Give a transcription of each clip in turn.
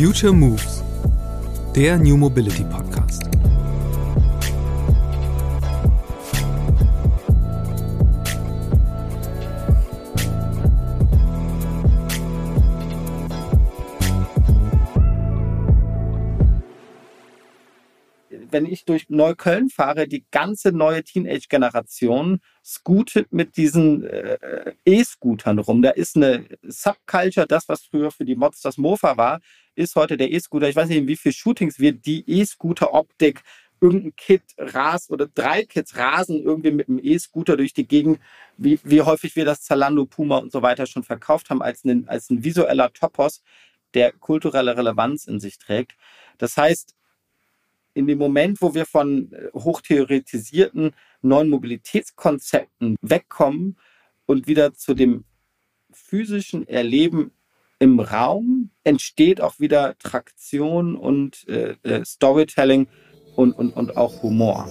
Future Moves, der New Mobility Podcast. wenn ich durch Neukölln fahre, die ganze neue Teenage-Generation scootet mit diesen äh, E-Scootern rum. Da ist eine Subculture, das, was früher für die Mods das Mofa war, ist heute der E-Scooter. Ich weiß nicht, in wie viele Shootings wir die E-Scooter-Optik irgendein Kit rast oder drei Kits rasen irgendwie mit einem E-Scooter durch die Gegend, wie, wie häufig wir das Zalando, Puma und so weiter schon verkauft haben, als ein, als ein visueller Topos, der kulturelle Relevanz in sich trägt. Das heißt, in dem Moment, wo wir von äh, hochtheoretisierten neuen Mobilitätskonzepten wegkommen und wieder zu dem physischen Erleben im Raum, entsteht auch wieder Traktion und äh, äh, Storytelling und, und, und auch Humor.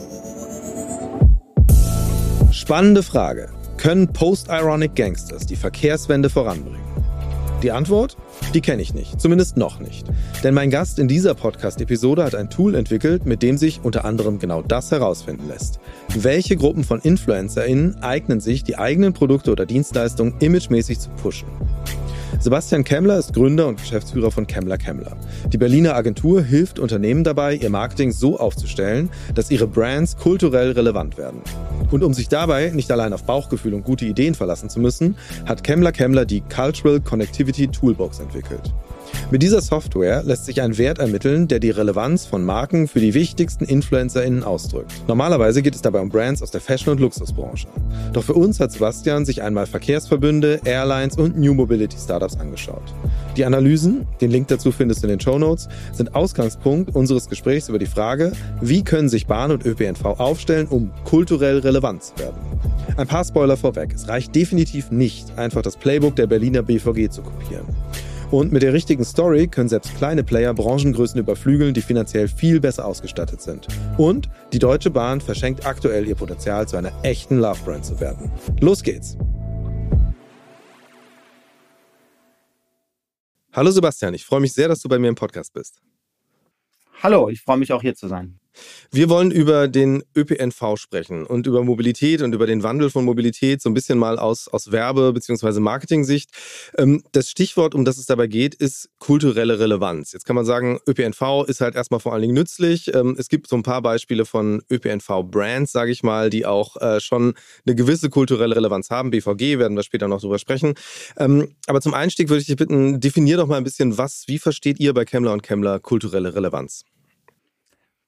Spannende Frage. Können Post-Ironic Gangsters die Verkehrswende voranbringen? Die Antwort? Die kenne ich nicht, zumindest noch nicht. Denn mein Gast in dieser Podcast-Episode hat ein Tool entwickelt, mit dem sich unter anderem genau das herausfinden lässt. Welche Gruppen von InfluencerInnen eignen sich, die eigenen Produkte oder Dienstleistungen imagemäßig zu pushen? Sebastian Kemmler ist Gründer und Geschäftsführer von Kemmler Kemmler. Die Berliner Agentur hilft Unternehmen dabei, ihr Marketing so aufzustellen, dass ihre Brands kulturell relevant werden. Und um sich dabei nicht allein auf Bauchgefühl und gute Ideen verlassen zu müssen, hat Kemmler Kemmler die Cultural Connectivity Toolbox entwickelt. Mit dieser Software lässt sich ein Wert ermitteln, der die Relevanz von Marken für die wichtigsten InfluencerInnen ausdrückt. Normalerweise geht es dabei um Brands aus der Fashion- und Luxusbranche. Doch für uns hat Sebastian sich einmal Verkehrsverbünde, Airlines und New Mobility Startups angeschaut. Die Analysen, den Link dazu findest du in den Show Notes, sind Ausgangspunkt unseres Gesprächs über die Frage, wie können sich Bahn und ÖPNV aufstellen, um kulturell relevant zu werden. Ein paar Spoiler vorweg. Es reicht definitiv nicht, einfach das Playbook der Berliner BVG zu kopieren. Und mit der richtigen Story können selbst kleine Player Branchengrößen überflügeln, die finanziell viel besser ausgestattet sind. Und die Deutsche Bahn verschenkt aktuell ihr Potenzial, zu einer echten Love-Brand zu werden. Los geht's! Hallo Sebastian, ich freue mich sehr, dass du bei mir im Podcast bist. Hallo, ich freue mich auch hier zu sein. Wir wollen über den ÖPNV sprechen und über Mobilität und über den Wandel von Mobilität, so ein bisschen mal aus, aus Werbe- bzw. Marketing-Sicht. Ähm, das Stichwort, um das es dabei geht, ist kulturelle Relevanz. Jetzt kann man sagen, ÖPNV ist halt erstmal vor allen Dingen nützlich. Ähm, es gibt so ein paar Beispiele von ÖPNV-Brands, sage ich mal, die auch äh, schon eine gewisse kulturelle Relevanz haben. BVG werden wir später noch drüber sprechen. Ähm, aber zum Einstieg würde ich dich bitten, definier doch mal ein bisschen, was, wie versteht ihr bei Kemmler und Kemmler kulturelle Relevanz?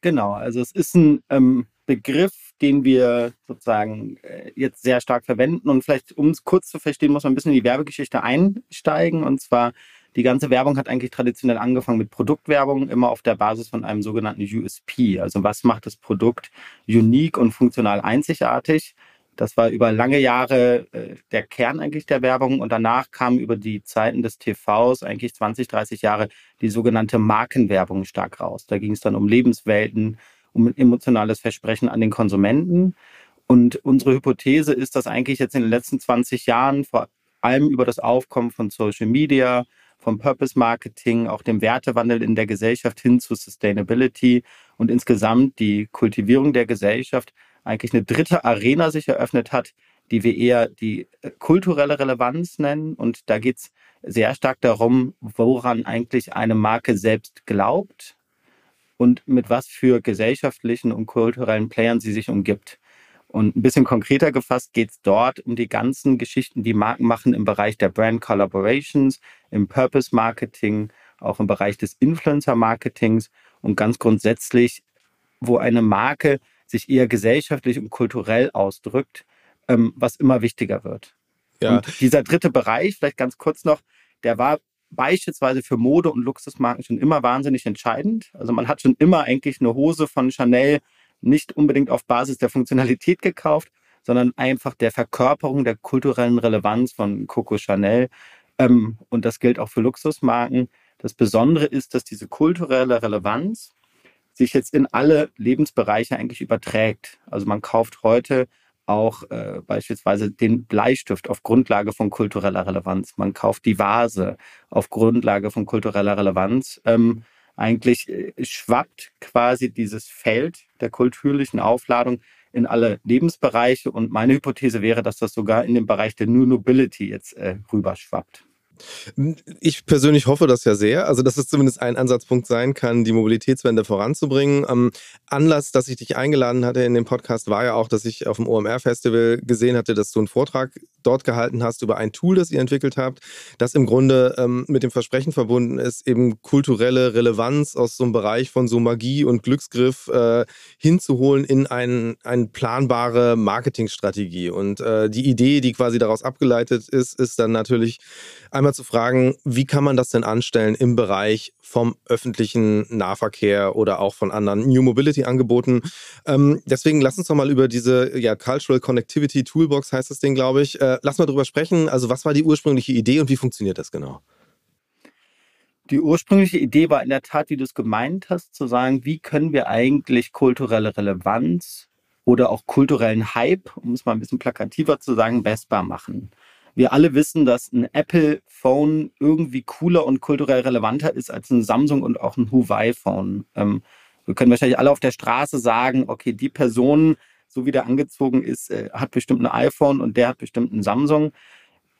Genau, also es ist ein ähm, Begriff, den wir sozusagen äh, jetzt sehr stark verwenden. Und vielleicht, um es kurz zu verstehen, muss man ein bisschen in die Werbegeschichte einsteigen. Und zwar, die ganze Werbung hat eigentlich traditionell angefangen mit Produktwerbung, immer auf der Basis von einem sogenannten USP. Also was macht das Produkt unique und funktional einzigartig? Das war über lange Jahre äh, der Kern eigentlich der Werbung und danach kam über die Zeiten des TVs eigentlich 20, 30 Jahre die sogenannte Markenwerbung stark raus. Da ging es dann um Lebenswelten, um emotionales Versprechen an den Konsumenten. Und unsere Hypothese ist, dass eigentlich jetzt in den letzten 20 Jahren vor allem über das Aufkommen von Social Media, vom Purpose Marketing, auch dem Wertewandel in der Gesellschaft hin zu Sustainability und insgesamt die Kultivierung der Gesellschaft eigentlich eine dritte Arena sich eröffnet hat, die wir eher die äh, kulturelle Relevanz nennen. Und da geht es sehr stark darum, woran eigentlich eine Marke selbst glaubt und mit was für gesellschaftlichen und kulturellen Playern sie sich umgibt. Und ein bisschen konkreter gefasst geht es dort um die ganzen Geschichten, die Marken machen im Bereich der Brand Collaborations, im Purpose Marketing, auch im Bereich des Influencer Marketings und ganz grundsätzlich, wo eine Marke sich eher gesellschaftlich und kulturell ausdrückt, ähm, was immer wichtiger wird. Ja. Und dieser dritte Bereich, vielleicht ganz kurz noch, der war beispielsweise für Mode und Luxusmarken schon immer wahnsinnig entscheidend. Also man hat schon immer eigentlich eine Hose von Chanel nicht unbedingt auf Basis der Funktionalität gekauft, sondern einfach der Verkörperung der kulturellen Relevanz von Coco Chanel. Ähm, und das gilt auch für Luxusmarken. Das Besondere ist, dass diese kulturelle Relevanz sich jetzt in alle Lebensbereiche eigentlich überträgt. Also man kauft heute auch äh, beispielsweise den Bleistift auf Grundlage von kultureller Relevanz. Man kauft die Vase auf Grundlage von kultureller Relevanz. Ähm, eigentlich äh, schwappt quasi dieses Feld der kulturlichen Aufladung in alle Lebensbereiche. Und meine Hypothese wäre, dass das sogar in den Bereich der New Nobility jetzt äh, rüberschwappt. Ich persönlich hoffe das ja sehr, also dass es zumindest ein Ansatzpunkt sein kann, die Mobilitätswende voranzubringen. Ähm, Anlass, dass ich dich eingeladen hatte in den Podcast, war ja auch, dass ich auf dem OMR-Festival gesehen hatte, dass du einen Vortrag dort gehalten hast über ein Tool, das ihr entwickelt habt, das im Grunde ähm, mit dem Versprechen verbunden ist, eben kulturelle Relevanz aus so einem Bereich von so Magie und Glücksgriff äh, hinzuholen in ein, eine planbare Marketingstrategie. Und äh, die Idee, die quasi daraus abgeleitet ist, ist dann natürlich einmal zu fragen, wie kann man das denn anstellen im Bereich vom öffentlichen Nahverkehr oder auch von anderen New Mobility Angeboten. Ähm, deswegen lass uns doch mal über diese ja, Cultural Connectivity Toolbox heißt das Ding, glaube ich. Äh, lass mal drüber sprechen. Also was war die ursprüngliche Idee und wie funktioniert das genau? Die ursprüngliche Idee war in der Tat, wie du es gemeint hast, zu sagen, wie können wir eigentlich kulturelle Relevanz oder auch kulturellen Hype, um es mal ein bisschen plakativer zu sagen, messbar machen wir alle wissen, dass ein Apple-Phone irgendwie cooler und kulturell relevanter ist als ein Samsung und auch ein Huawei-Phone. Ähm, wir können wahrscheinlich alle auf der Straße sagen, okay, die Person, so wie der angezogen ist, äh, hat bestimmt ein iPhone und der hat bestimmt ein Samsung.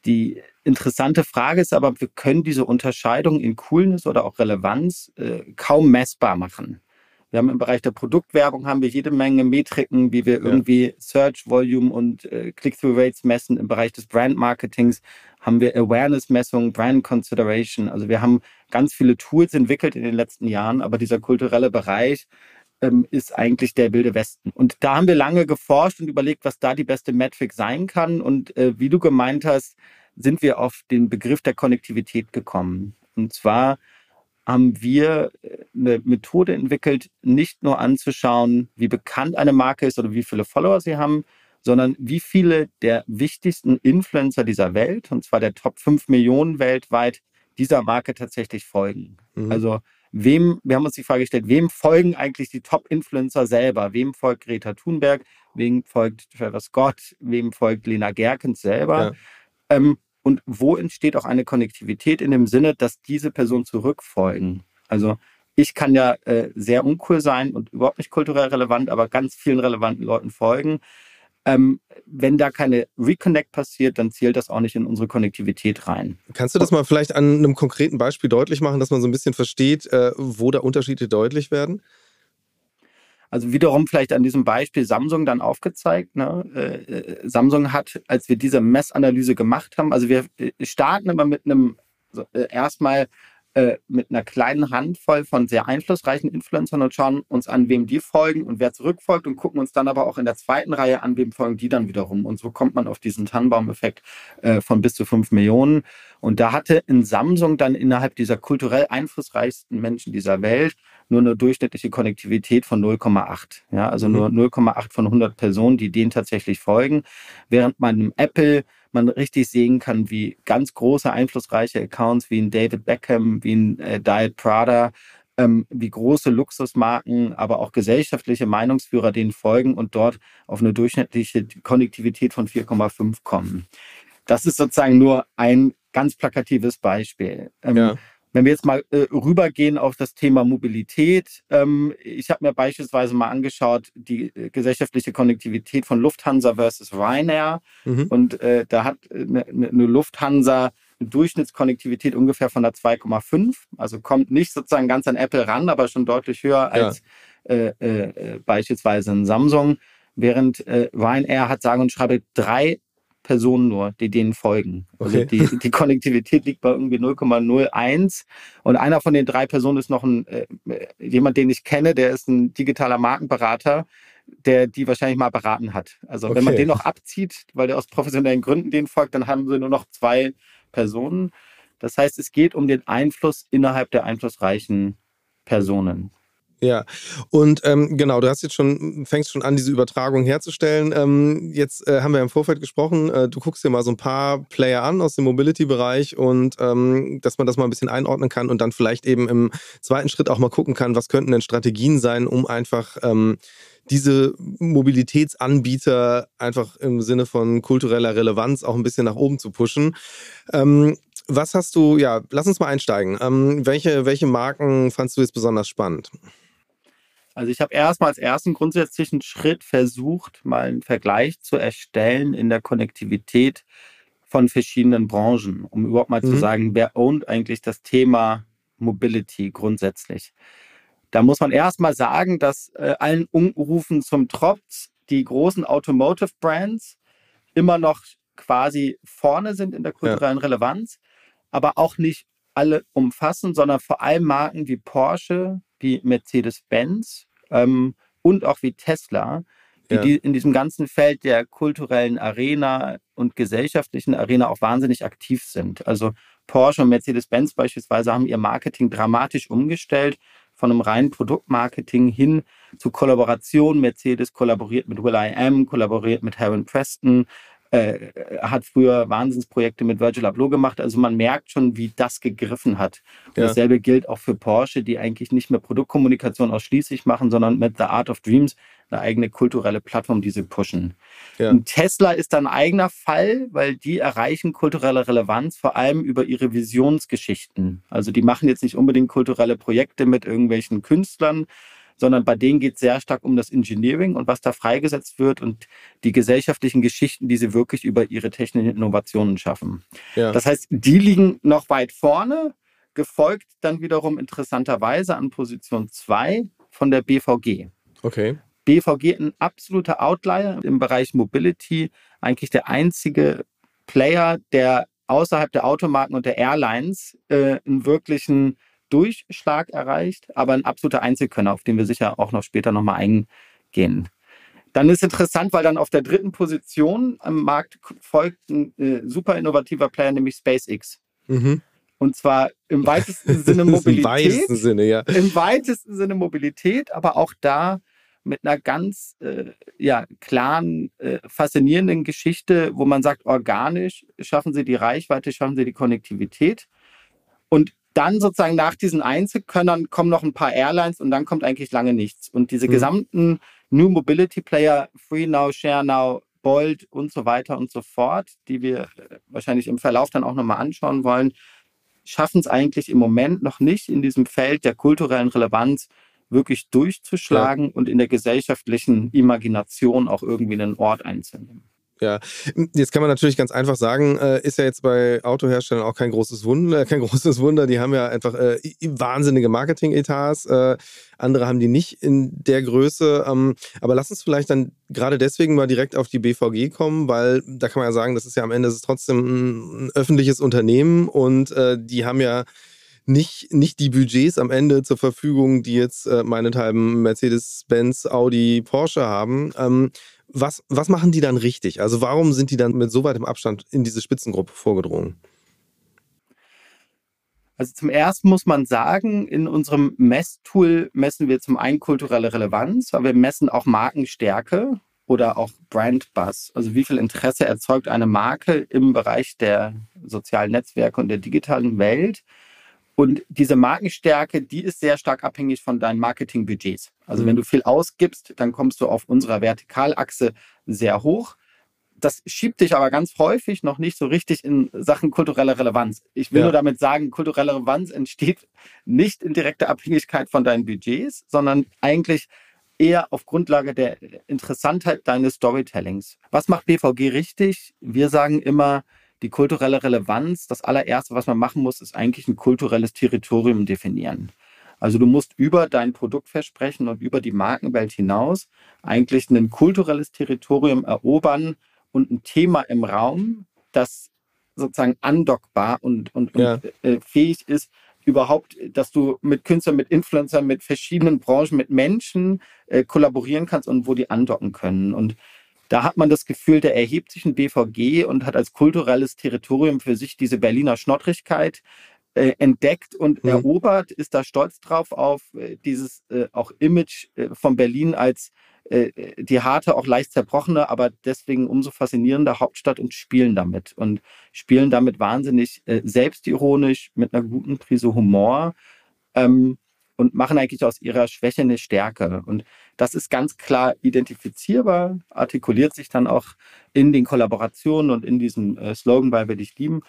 Die interessante Frage ist aber, wir können diese Unterscheidung in Coolness oder auch Relevanz äh, kaum messbar machen. Wir haben im Bereich der Produktwerbung haben wir jede Menge Metriken, wie wir irgendwie ja. Search Volume und äh, Click-through Rates messen. Im Bereich des Brand Marketings haben wir Awareness-Messung, Brand Consideration. Also wir haben ganz viele Tools entwickelt in den letzten Jahren, aber dieser kulturelle Bereich ähm, ist eigentlich der wilde Westen. Und da haben wir lange geforscht und überlegt, was da die beste Metric sein kann. Und äh, wie du gemeint hast, sind wir auf den Begriff der Konnektivität gekommen. Und zwar haben wir äh, eine Methode entwickelt, nicht nur anzuschauen, wie bekannt eine Marke ist oder wie viele Follower sie haben, sondern wie viele der wichtigsten Influencer dieser Welt, und zwar der Top 5 Millionen weltweit, dieser Marke tatsächlich folgen. Mhm. Also wem, wir haben uns die Frage gestellt, wem folgen eigentlich die Top-Influencer selber? Wem folgt Greta Thunberg? Wem folgt Trevor Scott? Wem folgt Lena Gerkens selber? Ja. Ähm, und wo entsteht auch eine Konnektivität in dem Sinne, dass diese Personen zurückfolgen. Also ich kann ja äh, sehr uncool sein und überhaupt nicht kulturell relevant, aber ganz vielen relevanten Leuten folgen. Ähm, wenn da keine Reconnect passiert, dann zählt das auch nicht in unsere Konnektivität rein. Kannst du das mal vielleicht an einem konkreten Beispiel deutlich machen, dass man so ein bisschen versteht, äh, wo da Unterschiede deutlich werden? Also wiederum vielleicht an diesem Beispiel Samsung dann aufgezeigt. Ne? Äh, äh, Samsung hat, als wir diese Messanalyse gemacht haben, also wir äh, starten immer mit einem also, äh, erstmal äh, mit einer kleinen Handvoll von sehr einflussreichen Influencern und schauen uns an, wem die folgen und wer zurückfolgt und gucken uns dann aber auch in der zweiten Reihe an, wem folgen die dann wiederum. Und so kommt man auf diesen Tannenbaum-Effekt äh, von bis zu fünf Millionen. Und da hatte in Samsung dann innerhalb dieser kulturell einflussreichsten Menschen dieser Welt nur eine durchschnittliche Konnektivität von 0,8. Ja, also mhm. nur 0,8 von 100 Personen, die denen tatsächlich folgen. Während man im Apple man richtig sehen kann, wie ganz große, einflussreiche Accounts wie ein David Beckham, wie ein äh, Diet Prada, ähm, wie große Luxusmarken, aber auch gesellschaftliche Meinungsführer denen folgen und dort auf eine durchschnittliche Konnektivität von 4,5 kommen. Das ist sozusagen nur ein ganz plakatives Beispiel. Ähm, ja. Wenn wir jetzt mal äh, rübergehen auf das Thema Mobilität, ähm, ich habe mir beispielsweise mal angeschaut, die äh, gesellschaftliche Konnektivität von Lufthansa versus Ryanair. Mhm. Und äh, da hat eine, äh, eine Lufthansa eine Durchschnittskonnektivität ungefähr von der 2,5. Also kommt nicht sozusagen ganz an Apple ran, aber schon deutlich höher als ja. äh, äh, beispielsweise ein Samsung. Während äh, Ryanair hat sagen und schreibe drei Personen nur, die denen folgen. Also okay. die, die Konnektivität liegt bei irgendwie 0,01 und einer von den drei Personen ist noch ein äh, jemand, den ich kenne, der ist ein digitaler Markenberater, der die wahrscheinlich mal beraten hat. Also okay. wenn man den noch abzieht, weil der aus professionellen Gründen denen folgt, dann haben sie nur noch zwei Personen. Das heißt, es geht um den Einfluss innerhalb der einflussreichen Personen. Ja, und ähm, genau, du hast jetzt schon, fängst schon an, diese Übertragung herzustellen. Ähm, jetzt äh, haben wir im Vorfeld gesprochen, äh, du guckst dir mal so ein paar Player an aus dem Mobility-Bereich und ähm, dass man das mal ein bisschen einordnen kann und dann vielleicht eben im zweiten Schritt auch mal gucken kann, was könnten denn Strategien sein, um einfach ähm, diese Mobilitätsanbieter einfach im Sinne von kultureller Relevanz auch ein bisschen nach oben zu pushen. Ähm, was hast du, ja, lass uns mal einsteigen. Ähm, welche, welche Marken fandst du jetzt besonders spannend? Also ich habe erstmal als ersten grundsätzlichen Schritt versucht, mal einen Vergleich zu erstellen in der Konnektivität von verschiedenen Branchen, um überhaupt mal mhm. zu sagen, wer ownt eigentlich das Thema Mobility grundsätzlich. Da muss man erstmal sagen, dass äh, allen Unrufen zum Trotz die großen Automotive Brands immer noch quasi vorne sind in der kulturellen ja. Relevanz, aber auch nicht alle umfassen, sondern vor allem Marken wie Porsche, wie Mercedes-Benz ähm, und auch wie Tesla, die, ja. die in diesem ganzen Feld der kulturellen Arena und gesellschaftlichen Arena auch wahnsinnig aktiv sind. Also Porsche und Mercedes-Benz beispielsweise haben ihr Marketing dramatisch umgestellt von einem reinen Produktmarketing hin zu Kollaboration. Mercedes kollaboriert mit Will.i.am, kollaboriert mit Heron Preston, äh, hat früher Wahnsinnsprojekte mit Virgil Abloh gemacht. Also man merkt schon, wie das gegriffen hat. Ja. Dasselbe gilt auch für Porsche, die eigentlich nicht mehr Produktkommunikation ausschließlich machen, sondern mit The Art of Dreams eine eigene kulturelle Plattform, die sie pushen. Ja. Und Tesla ist ein eigener Fall, weil die erreichen kulturelle Relevanz vor allem über ihre Visionsgeschichten. Also die machen jetzt nicht unbedingt kulturelle Projekte mit irgendwelchen Künstlern, sondern bei denen geht es sehr stark um das Engineering und was da freigesetzt wird und die gesellschaftlichen Geschichten, die sie wirklich über ihre technischen Innovationen schaffen. Ja. Das heißt, die liegen noch weit vorne, gefolgt dann wiederum interessanterweise an Position 2 von der BVG. Okay. BVG ein absoluter Outlier im Bereich Mobility, eigentlich der einzige Player, der außerhalb der Automarken und der Airlines äh, einen wirklichen Durchschlag erreicht, aber ein absoluter Einzelkönner, auf den wir sicher auch noch später nochmal eingehen. Dann ist interessant, weil dann auf der dritten Position am Markt folgt ein äh, super innovativer Player, nämlich SpaceX. Mhm. Und zwar im weitesten Sinne Mobilität. Im weitesten Sinne, ja. Im weitesten Sinne Mobilität, aber auch da mit einer ganz äh, ja, klaren, äh, faszinierenden Geschichte, wo man sagt, organisch schaffen sie die Reichweite, schaffen sie die Konnektivität. Und dann sozusagen nach diesen Einzelkönnern kommen noch ein paar Airlines und dann kommt eigentlich lange nichts. Und diese mhm. gesamten New Mobility Player, Free Now, Share Now, Bolt und so weiter und so fort, die wir äh, wahrscheinlich im Verlauf dann auch nochmal anschauen wollen, schaffen es eigentlich im Moment noch nicht in diesem Feld der kulturellen Relevanz wirklich durchzuschlagen ja. und in der gesellschaftlichen Imagination auch irgendwie einen Ort einzunehmen. Ja, jetzt kann man natürlich ganz einfach sagen, äh, ist ja jetzt bei Autoherstellern auch kein großes Wunder, kein großes Wunder. Die haben ja einfach äh, wahnsinnige Marketing-Etats. Äh, andere haben die nicht in der Größe. Ähm, aber lass uns vielleicht dann gerade deswegen mal direkt auf die BVG kommen, weil da kann man ja sagen, das ist ja am Ende ist trotzdem ein, ein öffentliches Unternehmen und äh, die haben ja nicht, nicht die Budgets am Ende zur Verfügung, die jetzt äh, meinethalben Mercedes-Benz, Audi, Porsche haben. Ähm, was, was machen die dann richtig? Also warum sind die dann mit so weitem Abstand in diese Spitzengruppe vorgedrungen? Also zum ersten muss man sagen, in unserem Messtool messen wir zum einen kulturelle Relevanz, aber wir messen auch Markenstärke oder auch Brand. Also wie viel Interesse erzeugt eine Marke im Bereich der sozialen Netzwerke und der digitalen Welt. Und diese Markenstärke, die ist sehr stark abhängig von deinen Marketingbudgets. Also mhm. wenn du viel ausgibst, dann kommst du auf unserer Vertikalachse sehr hoch. Das schiebt dich aber ganz häufig noch nicht so richtig in Sachen kultureller Relevanz. Ich will ja. nur damit sagen, kulturelle Relevanz entsteht nicht in direkter Abhängigkeit von deinen Budgets, sondern eigentlich eher auf Grundlage der Interessantheit deines Storytellings. Was macht BVG richtig? Wir sagen immer, die kulturelle Relevanz, das allererste, was man machen muss, ist eigentlich ein kulturelles Territorium definieren. Also du musst über dein Produktversprechen und über die Markenwelt hinaus eigentlich ein kulturelles Territorium erobern und ein Thema im Raum, das sozusagen andockbar und, und, ja. und äh, fähig ist, überhaupt, dass du mit Künstlern, mit Influencern, mit verschiedenen Branchen, mit Menschen äh, kollaborieren kannst und wo die andocken können. Und da hat man das Gefühl, der erhebt sich ein BVG und hat als kulturelles Territorium für sich diese Berliner Schnottrigkeit, äh, entdeckt und mhm. erobert, ist da stolz drauf auf äh, dieses äh, auch Image äh, von Berlin als äh, die harte, auch leicht zerbrochene, aber deswegen umso faszinierender Hauptstadt und spielen damit. Und spielen damit wahnsinnig äh, selbstironisch, mit einer guten Prise Humor ähm, und machen eigentlich aus ihrer Schwäche eine Stärke. Und das ist ganz klar identifizierbar, artikuliert sich dann auch in den Kollaborationen und in diesem äh, Slogan, weil wir dich lieben.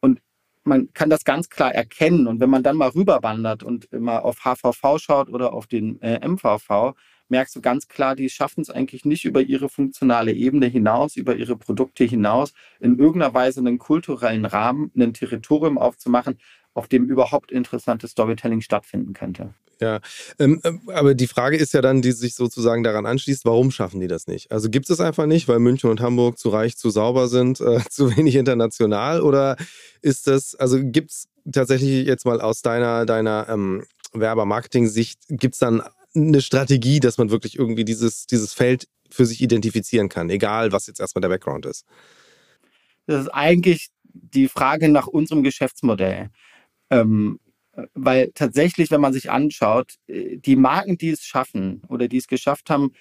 Und man kann das ganz klar erkennen. Und wenn man dann mal rüberwandert und immer auf HVV schaut oder auf den äh, MVV, merkst du ganz klar, die schaffen es eigentlich nicht über ihre funktionale Ebene hinaus, über ihre Produkte hinaus, in irgendeiner Weise einen kulturellen Rahmen, ein Territorium aufzumachen, auf dem überhaupt interessantes Storytelling stattfinden könnte. Ja, ähm, ähm, aber die Frage ist ja dann, die sich sozusagen daran anschließt, warum schaffen die das nicht? Also gibt es einfach nicht, weil München und Hamburg zu reich, zu sauber sind, äh, zu wenig international? Oder ist das, also gibt es tatsächlich jetzt mal aus deiner, deiner ähm, Werber-Marketing-Sicht, gibt es dann eine Strategie, dass man wirklich irgendwie dieses, dieses Feld für sich identifizieren kann, egal was jetzt erstmal der Background ist? Das ist eigentlich die Frage nach unserem Geschäftsmodell. Ähm, weil tatsächlich, wenn man sich anschaut, äh, die Marken, die es schaffen oder die es geschafft haben,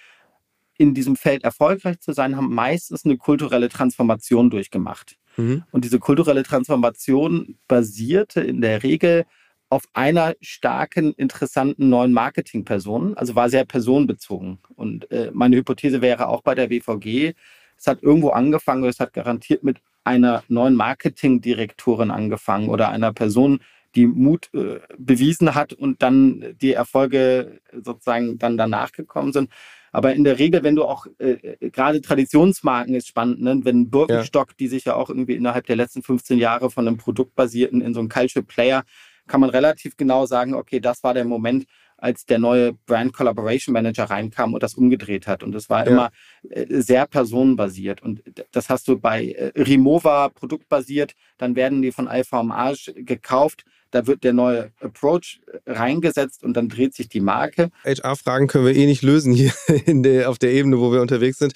in diesem Feld erfolgreich zu sein, haben meistens eine kulturelle Transformation durchgemacht. Mhm. Und diese kulturelle Transformation basierte in der Regel auf einer starken, interessanten neuen Marketingperson, also war sehr personenbezogen. Und äh, meine Hypothese wäre auch bei der BVG, es hat irgendwo angefangen, es hat garantiert mit einer neuen Marketingdirektorin angefangen oder einer Person, die Mut äh, bewiesen hat und dann die Erfolge sozusagen dann danach gekommen sind. Aber in der Regel, wenn du auch äh, äh gerade Traditionsmarken ist spannend, ne? wenn Birkenstock, ja. die sich ja auch irgendwie innerhalb der letzten 15 Jahre von einem Produkt basierten in so einem Cultural Player kann man relativ genau sagen, okay, das war der Moment, als der neue Brand Collaboration Manager reinkam und das umgedreht hat. Und das war ja. immer äh, sehr personenbasiert. Und das hast du bei äh, Rimowa produktbasiert, dann werden die von Homage gekauft. Da wird der neue Approach äh, reingesetzt und dann dreht sich die Marke. HR-Fragen können wir eh nicht lösen hier der, auf der Ebene, wo wir unterwegs sind.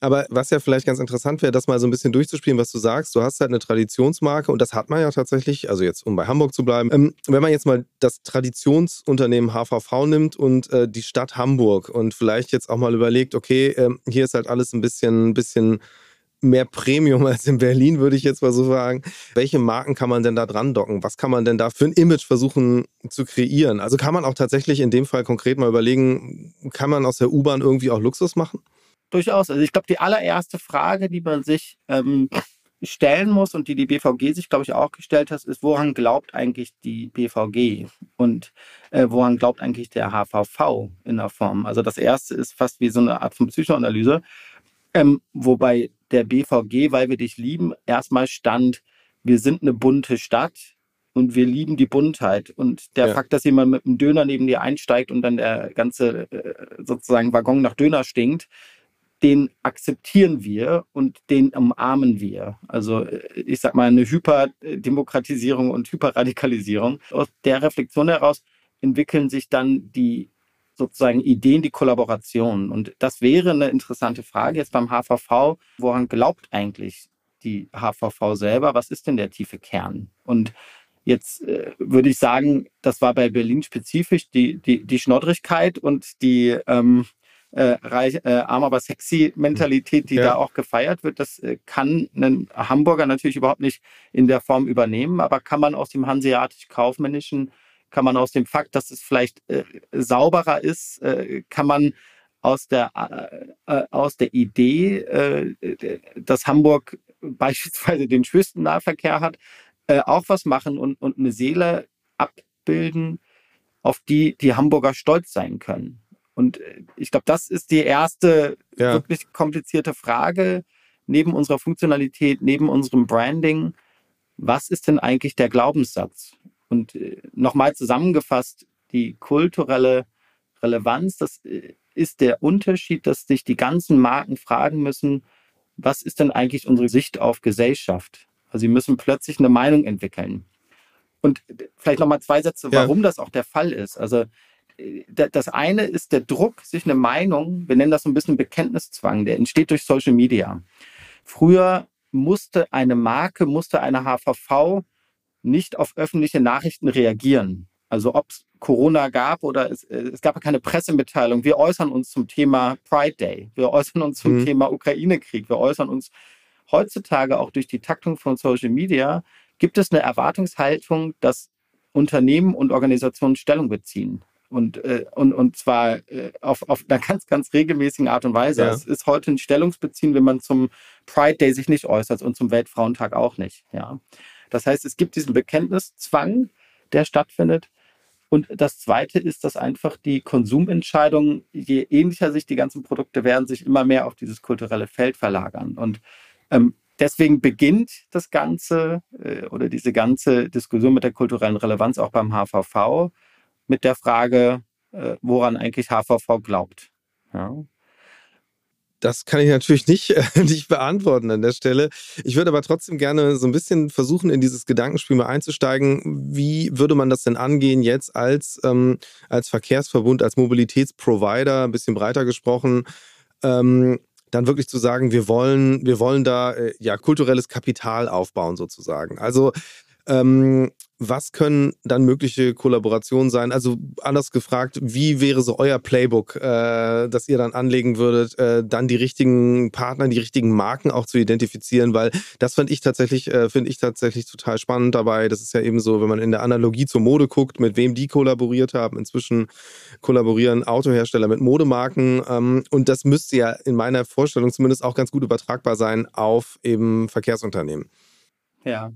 Aber was ja vielleicht ganz interessant wäre, das mal so ein bisschen durchzuspielen, was du sagst. Du hast halt eine Traditionsmarke und das hat man ja tatsächlich, also jetzt um bei Hamburg zu bleiben. Ähm, wenn man jetzt mal das Traditionsunternehmen HVV nimmt und äh, die Stadt Hamburg und vielleicht jetzt auch mal überlegt, okay, äh, hier ist halt alles ein bisschen, ein bisschen mehr Premium als in Berlin, würde ich jetzt mal so sagen. Welche Marken kann man denn da dran docken? Was kann man denn da für ein Image versuchen zu kreieren? Also kann man auch tatsächlich in dem Fall konkret mal überlegen, kann man aus der U-Bahn irgendwie auch Luxus machen? Durchaus. Also ich glaube, die allererste Frage, die man sich ähm, stellen muss und die die BVG sich, glaube ich, auch gestellt hat, ist, woran glaubt eigentlich die BVG und äh, woran glaubt eigentlich der HVV in der Form? Also das erste ist fast wie so eine Art von Psychoanalyse, ähm, wobei der BVG, weil wir dich lieben, erstmal stand, wir sind eine bunte Stadt, und wir lieben die Buntheit. Und der ja. Fakt, dass jemand mit einem Döner neben dir einsteigt und dann der ganze äh, sozusagen Waggon nach Döner stinkt, den akzeptieren wir und den umarmen wir. Also ich sag mal eine Hyperdemokratisierung und Hyperradikalisierung. Aus der Reflexion heraus entwickeln sich dann die sozusagen Ideen, die Kollaboration. Und das wäre eine interessante Frage jetzt beim HVV. Woran glaubt eigentlich die HVV selber? Was ist denn der tiefe Kern? Und Jetzt äh, würde ich sagen, das war bei Berlin spezifisch die, die, die Schnoddrigkeit und die, ähm, äh, reich, äh, arm aber sexy Mentalität, die ja. da auch gefeiert wird. Das äh, kann ein Hamburger natürlich überhaupt nicht in der Form übernehmen, aber kann man aus dem hanseatisch-kaufmännischen, kann man aus dem Fakt, dass es vielleicht äh, sauberer ist, äh, kann man aus der, äh, äh aus der Idee, dass Hamburg beispielsweise den Schwüstennahverkehr hat, äh, auch was machen und, und eine Seele abbilden, auf die die Hamburger stolz sein können. Und äh, ich glaube, das ist die erste ja. wirklich komplizierte Frage neben unserer Funktionalität, neben unserem Branding. Was ist denn eigentlich der Glaubenssatz? Und äh, nochmal zusammengefasst, die kulturelle Relevanz, das äh, ist der Unterschied, dass sich die ganzen Marken fragen müssen, was ist denn eigentlich unsere Sicht auf Gesellschaft? Also sie müssen plötzlich eine Meinung entwickeln. Und vielleicht nochmal zwei Sätze, warum ja. das auch der Fall ist. Also das eine ist der Druck, sich eine Meinung, wir nennen das so ein bisschen Bekenntniszwang, der entsteht durch Social Media. Früher musste eine Marke, musste eine HVV nicht auf öffentliche Nachrichten reagieren. Also ob es Corona gab oder es, äh, es gab ja keine Pressemitteilung. Wir äußern uns zum Thema Pride Day. Wir äußern uns zum mhm. Thema Ukraine-Krieg. Wir äußern uns heutzutage auch durch die Taktung von Social Media. Gibt es eine Erwartungshaltung, dass Unternehmen und Organisationen Stellung beziehen? Und, äh, und, und zwar äh, auf, auf einer ganz, ganz regelmäßigen Art und Weise. Ja. Es ist heute ein Stellungsbeziehen, wenn man zum Pride Day sich nicht äußert und zum Weltfrauentag auch nicht. Ja. Das heißt, es gibt diesen Bekenntniszwang, der stattfindet. Und das Zweite ist, dass einfach die Konsumentscheidungen, je ähnlicher sich die ganzen Produkte werden, sich immer mehr auf dieses kulturelle Feld verlagern. Und ähm, deswegen beginnt das Ganze äh, oder diese ganze Diskussion mit der kulturellen Relevanz auch beim HVV mit der Frage, äh, woran eigentlich HVV glaubt. Ja. Das kann ich natürlich nicht, äh, nicht beantworten an der Stelle. Ich würde aber trotzdem gerne so ein bisschen versuchen, in dieses Gedankenspiel mal einzusteigen. Wie würde man das denn angehen jetzt als, ähm, als Verkehrsverbund, als Mobilitätsprovider, ein bisschen breiter gesprochen? Ähm, dann wirklich zu sagen, wir wollen, wir wollen da äh, ja kulturelles Kapital aufbauen sozusagen. Also ähm, was können dann mögliche Kollaborationen sein? Also anders gefragt, wie wäre so euer Playbook, äh, das ihr dann anlegen würdet, äh, dann die richtigen Partner, die richtigen Marken auch zu identifizieren? Weil das finde ich tatsächlich, äh, finde ich tatsächlich total spannend dabei. Das ist ja eben so, wenn man in der Analogie zur Mode guckt, mit wem die kollaboriert haben. Inzwischen kollaborieren Autohersteller mit Modemarken ähm, und das müsste ja in meiner Vorstellung zumindest auch ganz gut übertragbar sein auf eben Verkehrsunternehmen. Ja,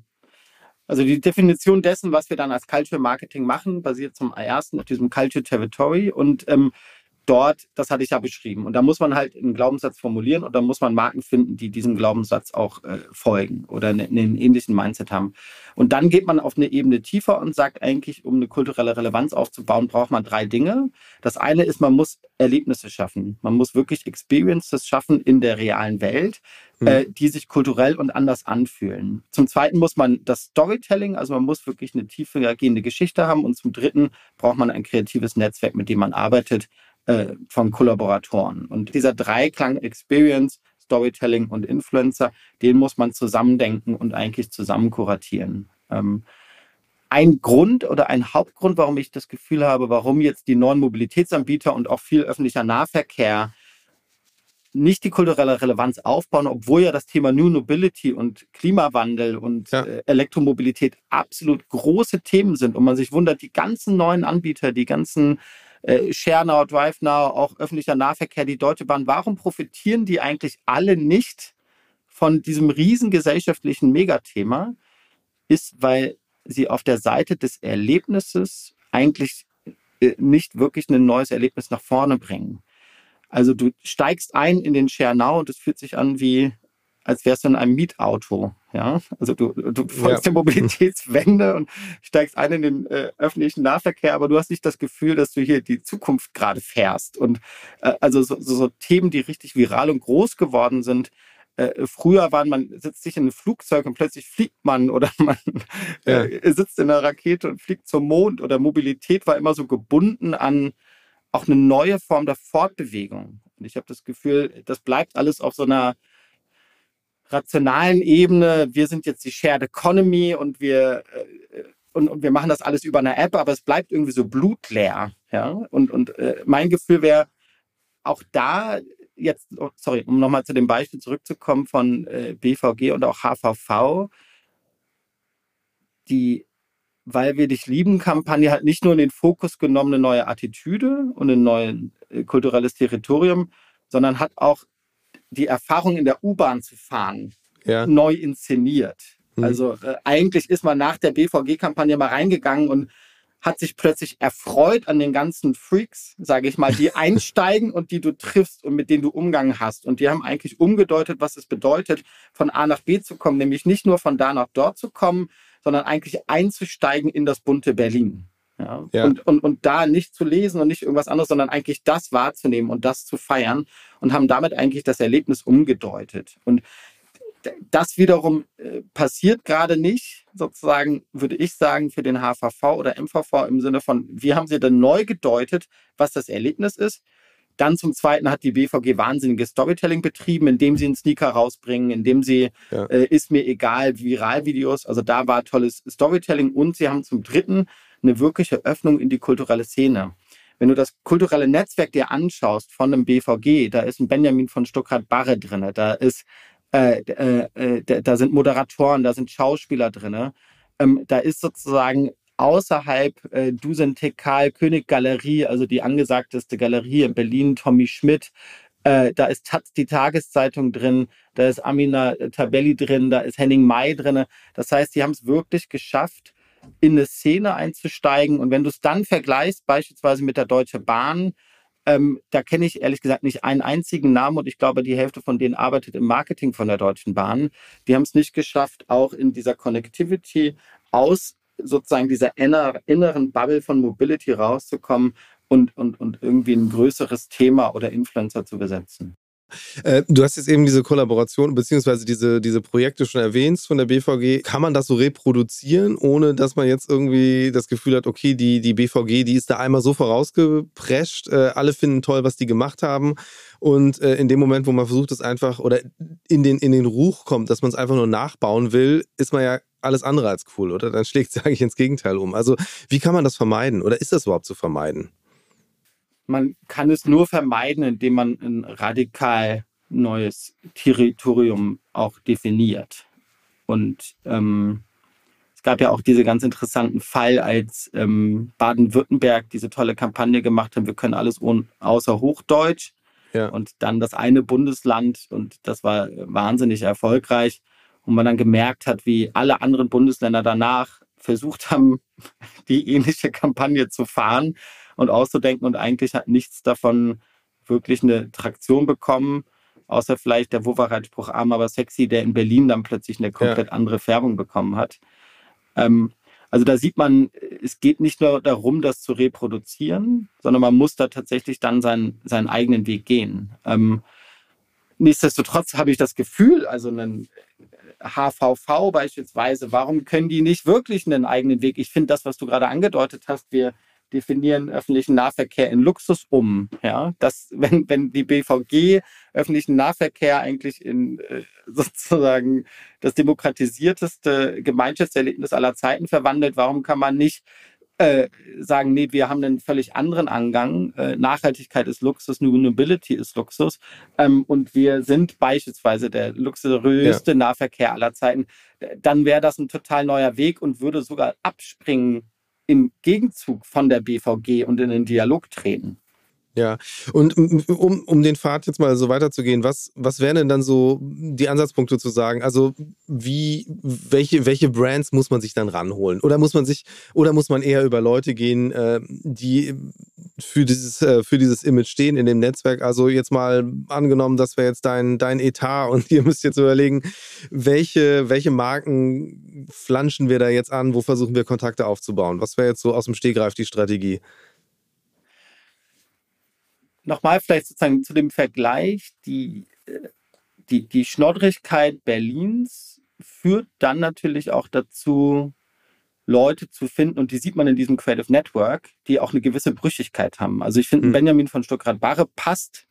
also die Definition dessen, was wir dann als Culture Marketing machen, basiert zum ersten auf diesem Culture Territory und ähm, dort, das hatte ich ja beschrieben. Und da muss man halt einen Glaubenssatz formulieren und da muss man Marken finden, die diesem Glaubenssatz auch äh, folgen oder einen, einen ähnlichen Mindset haben. Und dann geht man auf eine Ebene tiefer und sagt eigentlich, um eine kulturelle Relevanz aufzubauen, braucht man drei Dinge. Das eine ist, man muss Erlebnisse schaffen. Man muss wirklich Experiences schaffen in der realen Welt, mhm. äh, die sich kulturell und anders anfühlen. Zum zweiten muss man das Storytelling, also man muss wirklich eine tiefer gehende Geschichte haben. Und zum dritten braucht man ein kreatives Netzwerk, mit dem man arbeitet, äh, von Kollaboratoren. Und dieser Dreiklang Experience, Storytelling und Influencer, den muss man zusammendenken und eigentlich zusammen kuratieren. Ähm, ein Grund oder ein Hauptgrund, warum ich das Gefühl habe, warum jetzt die neuen Mobilitätsanbieter und auch viel öffentlicher Nahverkehr nicht die kulturelle Relevanz aufbauen, obwohl ja das Thema New Mobility und Klimawandel und ja. Äh, Elektromobilität absolut große Themen sind und man sich wundert, die ganzen neuen Anbieter, die ganzen äh, ShareNow, DriveNow, auch öffentlicher Nahverkehr, die Deutsche Bahn, warum profitieren die eigentlich alle nicht von diesem riesen gesellschaftlichen Megathema? Ist, weil sie auf der Seite des Erlebnisses eigentlich äh, nicht wirklich ein neues Erlebnis nach vorne bringen. Also du steigst ein in den ShareNow und es fühlt sich an wie als wärst du in einem Mietauto. Ja, also du, du folgst ja. der Mobilitätswende und steigst ein in den äh, öffentlichen Nahverkehr, aber du hast nicht das Gefühl, dass du hier die Zukunft gerade fährst. Und äh, also so, so, so, Themen, die richtig viral und groß geworden sind. Äh, früher waren man sitzt sich in ein Flugzeug und plötzlich fliegt man oder man ja. Äh, sitzt in einer Rakete und fliegt zum Mond oder Mobilität war immer so gebunden an auch eine neue Form der Fortbewegung. Und ich habe das Gefühl, das bleibt alles auf so einer rationalen Ebene, wir sind jetzt die Shared Economy und wir, äh, und, und, wir machen das alles über eine App, aber es bleibt irgendwie so blutleer. Ja? Und, und äh, mein Gefühl wäre, auch da jetzt, oh, sorry, um nochmal zu dem Beispiel zurückzukommen von äh, BVG und auch HVV, die weil wir dich lieben Kampagne hat nicht nur in den Fokus genommen eine neue Attitüde und ein neues äh, kulturelles Territorium, sondern hat auch die Erfahrung in der U-Bahn zu fahren ja. neu inszeniert. Mhm. Also äh, eigentlich ist man nach der BVG-Kampagne mal reingegangen und hat sich plötzlich erfreut an den ganzen Freaks, sage ich mal, die einsteigen und die du triffst und mit denen du Umgang hast. Und die haben eigentlich umgedeutet, was es bedeutet, von A nach B zu kommen, nämlich nicht nur von da nach dort zu kommen, sondern eigentlich einzusteigen in das bunte Berlin. Ja? ja. Und, und, und da nicht zu lesen und nicht irgendwas anderes, sondern eigentlich das wahrzunehmen und das zu feiern und haben damit eigentlich das Erlebnis umgedeutet. Und das wiederum äh, passiert gerade nicht, sozusagen, würde ich sagen, für den HVV oder MVV im Sinne von, wie haben sie denn neu gedeutet, was das Erlebnis ist? Dann zum Zweiten hat die BVG wahnsinniges Storytelling betrieben, indem sie einen Sneaker rausbringen, indem sie ja. äh, ist mir egal Viralvideos. Also da war tolles Storytelling und sie haben zum Dritten eine wirkliche Öffnung in die kulturelle Szene. Wenn du das kulturelle Netzwerk dir anschaust von einem BVG, da ist ein Benjamin von Stuttgart-Barre drin, da ist äh, äh, äh da sind Moderatoren, da sind Schauspieler drin. Ähm, da ist sozusagen außerhalb äh, Dusen Tekal, König Galerie, also die angesagteste Galerie in Berlin, Tommy Schmidt. Äh, da ist Taz die Tageszeitung drin, da ist Amina Tabelli drin, da ist Henning May drin. Das heißt, die haben es wirklich geschafft, in eine Szene einzusteigen. Und wenn du es dann vergleichst, beispielsweise mit der Deutschen Bahn, ähm, da kenne ich ehrlich gesagt nicht einen einzigen Namen und ich glaube, die Hälfte von denen arbeitet im Marketing von der Deutschen Bahn. Die haben es nicht geschafft, auch in dieser Connectivity aus sozusagen dieser inneren Bubble von Mobility rauszukommen und, und, und irgendwie ein größeres Thema oder Influencer zu besetzen. Äh, du hast jetzt eben diese Kollaboration bzw. Diese, diese Projekte schon erwähnt von der BVG. Kann man das so reproduzieren, ohne dass man jetzt irgendwie das Gefühl hat, okay, die, die BVG, die ist da einmal so vorausgeprescht, äh, alle finden toll, was die gemacht haben. Und äh, in dem Moment, wo man versucht, es einfach oder in den, in den Ruch kommt, dass man es einfach nur nachbauen will, ist man ja alles andere als cool, oder? Dann schlägt es eigentlich ins Gegenteil um. Also, wie kann man das vermeiden? Oder ist das überhaupt zu vermeiden? Man kann es nur vermeiden, indem man ein radikal neues Territorium auch definiert. Und ähm, es gab ja auch diese ganz interessanten Fall, als ähm, Baden-Württemberg diese tolle Kampagne gemacht hat, wir können alles außer Hochdeutsch. Ja. Und dann das eine Bundesland, und das war wahnsinnig erfolgreich, und man dann gemerkt hat, wie alle anderen Bundesländer danach versucht haben, die ähnliche Kampagne zu fahren und auszudenken und eigentlich hat nichts davon wirklich eine Traktion bekommen, außer vielleicht der Wurverreitspruch arm, aber sexy, der in Berlin dann plötzlich eine komplett ja. andere Färbung bekommen hat. Ähm, also da sieht man, es geht nicht nur darum, das zu reproduzieren, sondern man muss da tatsächlich dann seinen, seinen eigenen Weg gehen. Ähm, nichtsdestotrotz habe ich das Gefühl, also einen HVV beispielsweise, warum können die nicht wirklich einen eigenen Weg? Ich finde das, was du gerade angedeutet hast, wir definieren öffentlichen Nahverkehr in Luxus um. Ja, dass, wenn, wenn die BVG öffentlichen Nahverkehr eigentlich in äh, sozusagen das demokratisierteste Gemeinschaftserlebnis aller Zeiten verwandelt, warum kann man nicht äh, sagen, nee, wir haben einen völlig anderen Angang. Äh, Nachhaltigkeit ist Luxus, New Mobility ist Luxus. Ähm, und wir sind beispielsweise der luxuriöste ja. Nahverkehr aller Zeiten. Dann wäre das ein total neuer Weg und würde sogar abspringen im Gegenzug von der BVG und in den Dialog treten. Ja, und um, um den Pfad jetzt mal so weiterzugehen, was, was wären denn dann so die Ansatzpunkte zu sagen? Also, wie, welche, welche Brands muss man sich dann ranholen? Oder muss man sich, oder muss man eher über Leute gehen, äh, die für dieses, äh, für dieses Image stehen in dem Netzwerk? Also jetzt mal angenommen, das wäre jetzt dein, dein Etat und ihr müsst jetzt überlegen, welche, welche Marken flanschen wir da jetzt an? Wo versuchen wir Kontakte aufzubauen? Was wäre jetzt so aus dem Stehgreif die Strategie? Nochmal vielleicht sozusagen zu dem Vergleich, die, äh, die, die Schnoddrigkeit Berlins führt dann natürlich auch dazu, Leute zu finden, und die sieht man in diesem Creative Network, die auch eine gewisse Brüchigkeit haben. Also ich finde, mhm. Benjamin von Stuckrad-Barre passt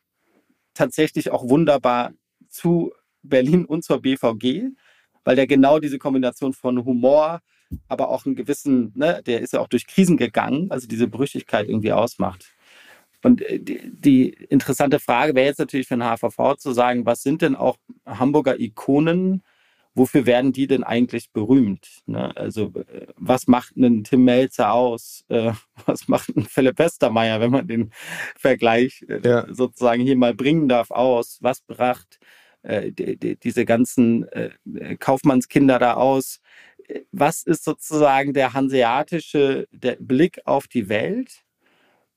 tatsächlich auch wunderbar zu Berlin und zur BVG, weil der genau diese Kombination von Humor, aber auch einen gewissen, ne, der ist ja auch durch Krisen gegangen, also diese Brüchigkeit irgendwie ausmacht. Und äh, die, die interessante Frage wäre jetzt natürlich für den HVV zu sagen, was sind denn auch Hamburger Ikonen? Wofür werden die denn eigentlich berühmt? Ne? Also äh, was macht einen Tim Melzer aus? Äh, was macht ein Philipp Westermeier, wenn man den Vergleich ja. sozusagen hier mal bringen darf, aus? Was bracht die, die, diese ganzen Kaufmannskinder da aus? Was ist sozusagen der hanseatische der Blick auf die Welt?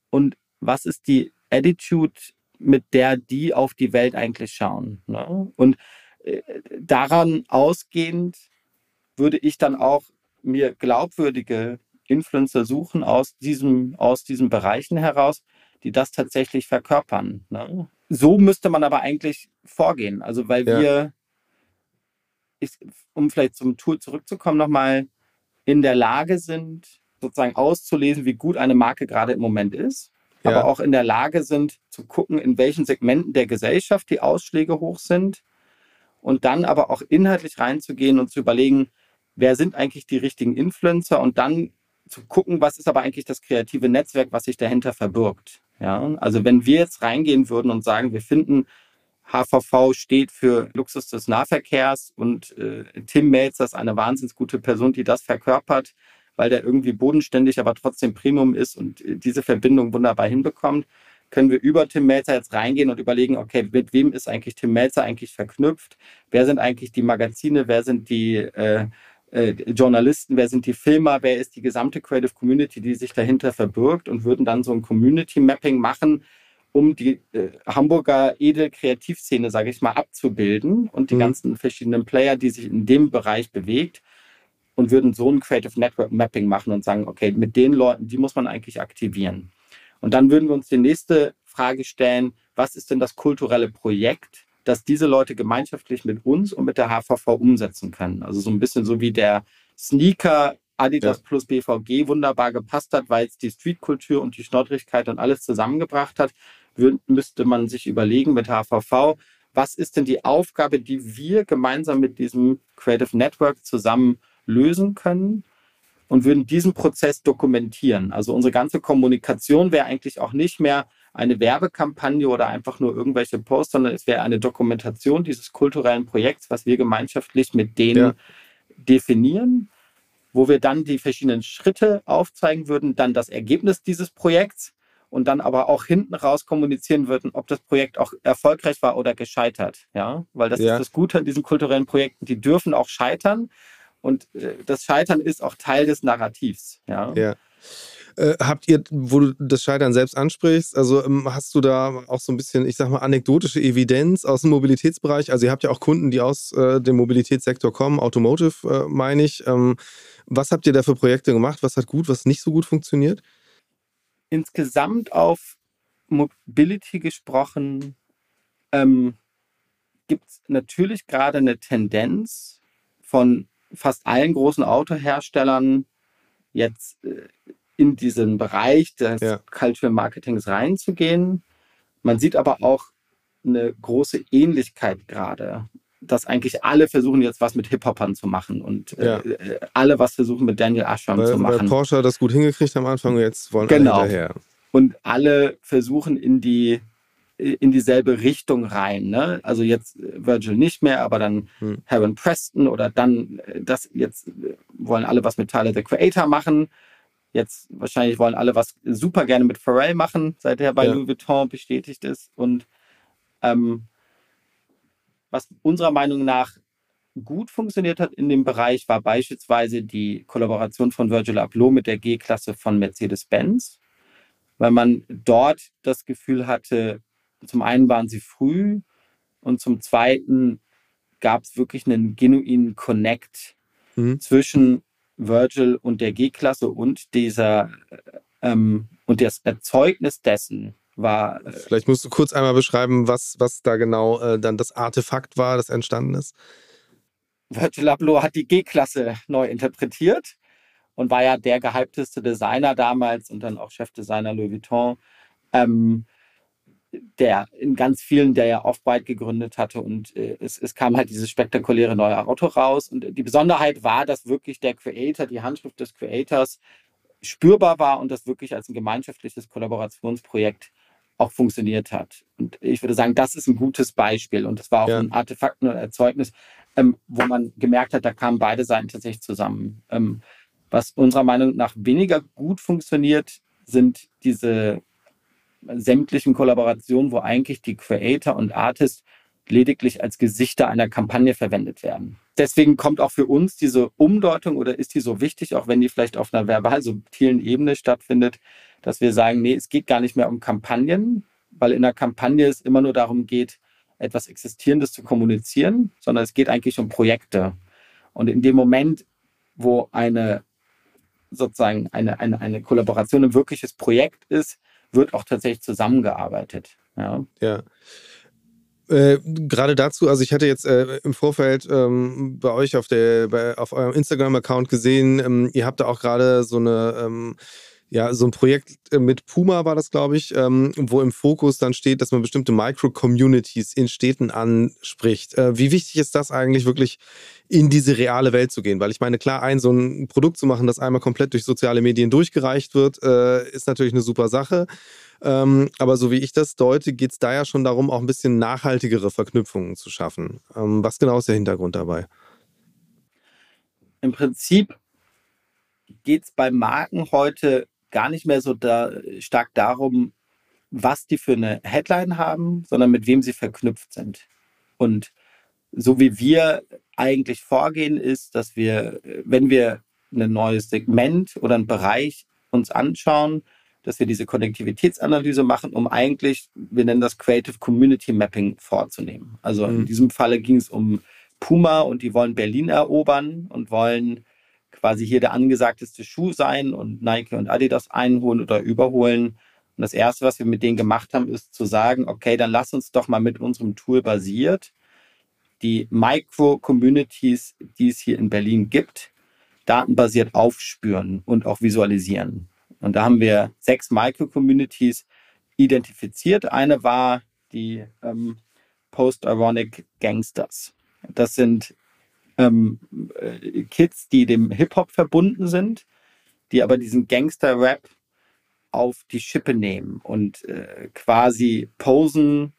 Und was ist die Attitude, mit der die auf die Welt eigentlich schauen. Ne? Und äh, daran ausgehend würde ich dann auch mir glaubwürdige Influencer suchen aus diesem, aus diesen Bereichen heraus, die das tatsächlich verkörpern. Ne? So müsste man aber eigentlich vorgehen. Also weil ja. wir, ich, um vielleicht zum Tool zurückzukommen, nochmal in der Lage sind, sozusagen auszulesen, wie gut eine Marke gerade im Moment ist ja. aber auch in der Lage sind, zu gucken, in welchen Segmenten der Gesellschaft die Ausschläge hoch sind und dann aber auch inhaltlich reinzugehen und zu überlegen, wer sind eigentlich die richtigen Influencer und dann zu gucken, was ist aber eigentlich das kreative Netzwerk, was sich dahinter verbirgt. Ja, also wenn wir jetzt reingehen würden und sagen, wir finden HVV steht für Luxus des Nahverkehrs und äh, Tim Melzer ist eine wahnsinnig gute Person, die das verkörpert, weil der irgendwie bodenständig, aber trotzdem Premium ist und diese Verbindung wunderbar hinbekommt, können wir über Tim Melzer jetzt reingehen und überlegen, okay, mit wem ist eigentlich Tim Melzer eigentlich verknüpft? Wer sind eigentlich die Magazine? Wer sind die äh, äh, Journalisten? Wer sind die Filmer? Wer ist die gesamte Creative Community, die sich dahinter verbirgt? Und würden dann so ein Community Mapping machen, um die äh, Hamburger Edel-Kreativszene, sage ich mal, abzubilden und die mhm. ganzen verschiedenen Player, die sich in dem Bereich bewegt und würden so ein Creative Network Mapping machen und sagen, okay, mit den Leuten, die muss man eigentlich aktivieren. Und dann würden wir uns die nächste Frage stellen, was ist denn das kulturelle Projekt, das diese Leute gemeinschaftlich mit uns und mit der HVV umsetzen können? Also so ein bisschen so wie der Sneaker Adidas ja. plus BVG wunderbar gepasst hat, weil es die Streetkultur und die Schnoddrigkeit und alles zusammengebracht hat, müsste man sich überlegen mit HVV, was ist denn die Aufgabe, die wir gemeinsam mit diesem Creative Network zusammen lösen können und würden diesen Prozess dokumentieren. Also unsere ganze Kommunikation wäre eigentlich auch nicht mehr eine Werbekampagne oder einfach nur irgendwelche Posts, sondern es wäre eine Dokumentation dieses kulturellen Projekts, was wir gemeinschaftlich mit denen ja. definieren, wo wir dann die verschiedenen Schritte aufzeigen würden, dann das Ergebnis dieses Projekts und dann aber auch hinten raus kommunizieren würden, ob das Projekt auch erfolgreich war oder gescheitert. Ja, weil das ja. ist das Gute an diesen kulturellen Projekten. Die dürfen auch scheitern und äh, das Scheitern ist auch Teil des Narrativs. Ja. ja. Äh, habt ihr, wo du das Scheitern selbst ansprichst, also ähm, hast du da auch so ein bisschen, ich sag mal, anekdotische Evidenz aus dem Mobilitätsbereich? Also ihr habt ja auch Kunden, die aus äh, dem Mobilitätssektor kommen, Automotive äh, meine ich. Ähm, was habt ihr da für Projekte gemacht? Was hat gut, was nicht so gut funktioniert? insgesamt auf Mobility gesprochen, ähm, gibt es natürlich gerade eine Tendenz von fast allen großen Autoherstellern jetzt äh, in diesen Bereich des ja. Cultural Marketings reinzugehen. Man sieht aber auch eine große Ähnlichkeit gerade dass eigentlich alle versuchen jetzt was mit Hip-Hopern zu machen und äh, ja. äh, alle was versuchen mit Daniel Ashram zu machen. Weil Porsche hat das gut hingekriegt am Anfang und jetzt wollen genau. alle hinterher. Und alle versuchen in die in dieselbe Richtung rein. Ne? Also jetzt Virgil nicht mehr, aber dann hm. Heron Preston oder dann äh, das jetzt äh, wollen alle was mit Tyler the Creator machen. Jetzt wahrscheinlich wollen alle was super gerne mit Pharrell machen, seit er bei ja. Louis Vuitton bestätigt ist. Und ähm, was unserer Meinung nach gut funktioniert hat in dem Bereich, war beispielsweise die Kollaboration von Virgil Abloh mit der G-Klasse von Mercedes-Benz, weil man dort das Gefühl hatte, zum einen waren sie früh und zum zweiten gab es wirklich einen genuinen Connect mhm. zwischen Virgil und der G-Klasse und dieser ähm, und das Erzeugnis dessen, war. Äh, Vielleicht musst du kurz einmal beschreiben, was, was da genau äh, dann das Artefakt war, das entstanden ist. Virgil Abloh hat die G-Klasse neu interpretiert und war ja der gehypteste Designer damals und dann auch Chefdesigner Louis Vuitton. Ähm, der in ganz vielen, der ja Off-White gegründet hatte und äh, es, es, kam halt dieses spektakuläre neue Auto raus und die Besonderheit war, dass wirklich der Creator, die Handschrift des Creators spürbar war und das wirklich als ein gemeinschaftliches Kollaborationsprojekt auch funktioniert hat. Und ich würde sagen, das ist ein gutes Beispiel. Und das war auch ja. ein Artefakt und Erzeugnis, ähm, wo man gemerkt hat, da kamen beide Seiten tatsächlich zusammen. Ähm, was unserer Meinung nach weniger gut funktioniert, sind diese sämtlichen Kollaborationen, wo eigentlich die Creator und Artist lediglich als Gesichter einer Kampagne verwendet werden. Deswegen kommt auch für uns diese Umdeutung oder ist die so wichtig, auch wenn die vielleicht auf einer verbal subtilen Ebene stattfindet, dass wir sagen, nee, es geht gar nicht mehr um Kampagnen, weil in der Kampagne es immer nur darum geht, etwas Existierendes zu kommunizieren, sondern es geht eigentlich um Projekte. Und in dem Moment, wo eine sozusagen eine, eine, eine Kollaboration ein wirkliches Projekt ist, wird auch tatsächlich zusammengearbeitet. Ja. ja. Äh, Gerade dazu, also ich hatte jetzt äh, im Vorfeld ähm, bei euch auf, der, bei, auf eurem Instagram-Account gesehen, ähm, ihr habt da auch gerade so eine ähm, Ja, so ein Projekt äh, mit Puma war das, glaube ich, ähm, wo im Fokus dann steht, dass man bestimmte Micro-Communities in Städten anspricht. Äh, wie wichtig ist das eigentlich wirklich in diese reale Welt zu gehen? Weil ich meine, klar, ein so ein Produkt zu machen, das einmal komplett durch soziale Medien durchgereicht wird, äh, ist natürlich eine super Sache. Ähm, aber so wie ich das deute, geht es da ja schon darum, auch ein bisschen nachhaltigere Verknüpfungen zu schaffen. Ähm, was genau ist der Hintergrund dabei? Im Prinzip geht es bei Marken heute gar nicht mehr so da, stark darum, was die für eine Headline haben, sondern mit wem sie verknüpft sind. Und so wie wir eigentlich vorgehen, ist, dass wir, wenn wir ein neues Segment oder einen Bereich uns anschauen, dass wir diese Konnektivitätsanalyse machen, um eigentlich, wir nennen das Creative Community Mapping vorzunehmen. Also mhm. in diesem Falle ging es um Puma und die wollen Berlin erobern und wollen quasi hier der angesagteste Schuh sein und Nike und Adidas einholen oder überholen. Und das Erste, was wir mit denen gemacht haben, ist zu sagen, okay, dann lass uns doch mal mit unserem Tool basiert die Micro-Communities, die es hier in Berlin gibt, datenbasiert aufspüren und auch visualisieren. Und da haben wir sechs Micro-Communities identifiziert. Eine war die ähm, Post-Ironic Gangsters. Das sind ähm, äh, Kids, die dem Hip-Hop verbunden sind, die aber diesen Gangster-Rap auf die Schippe nehmen und äh, quasi posen,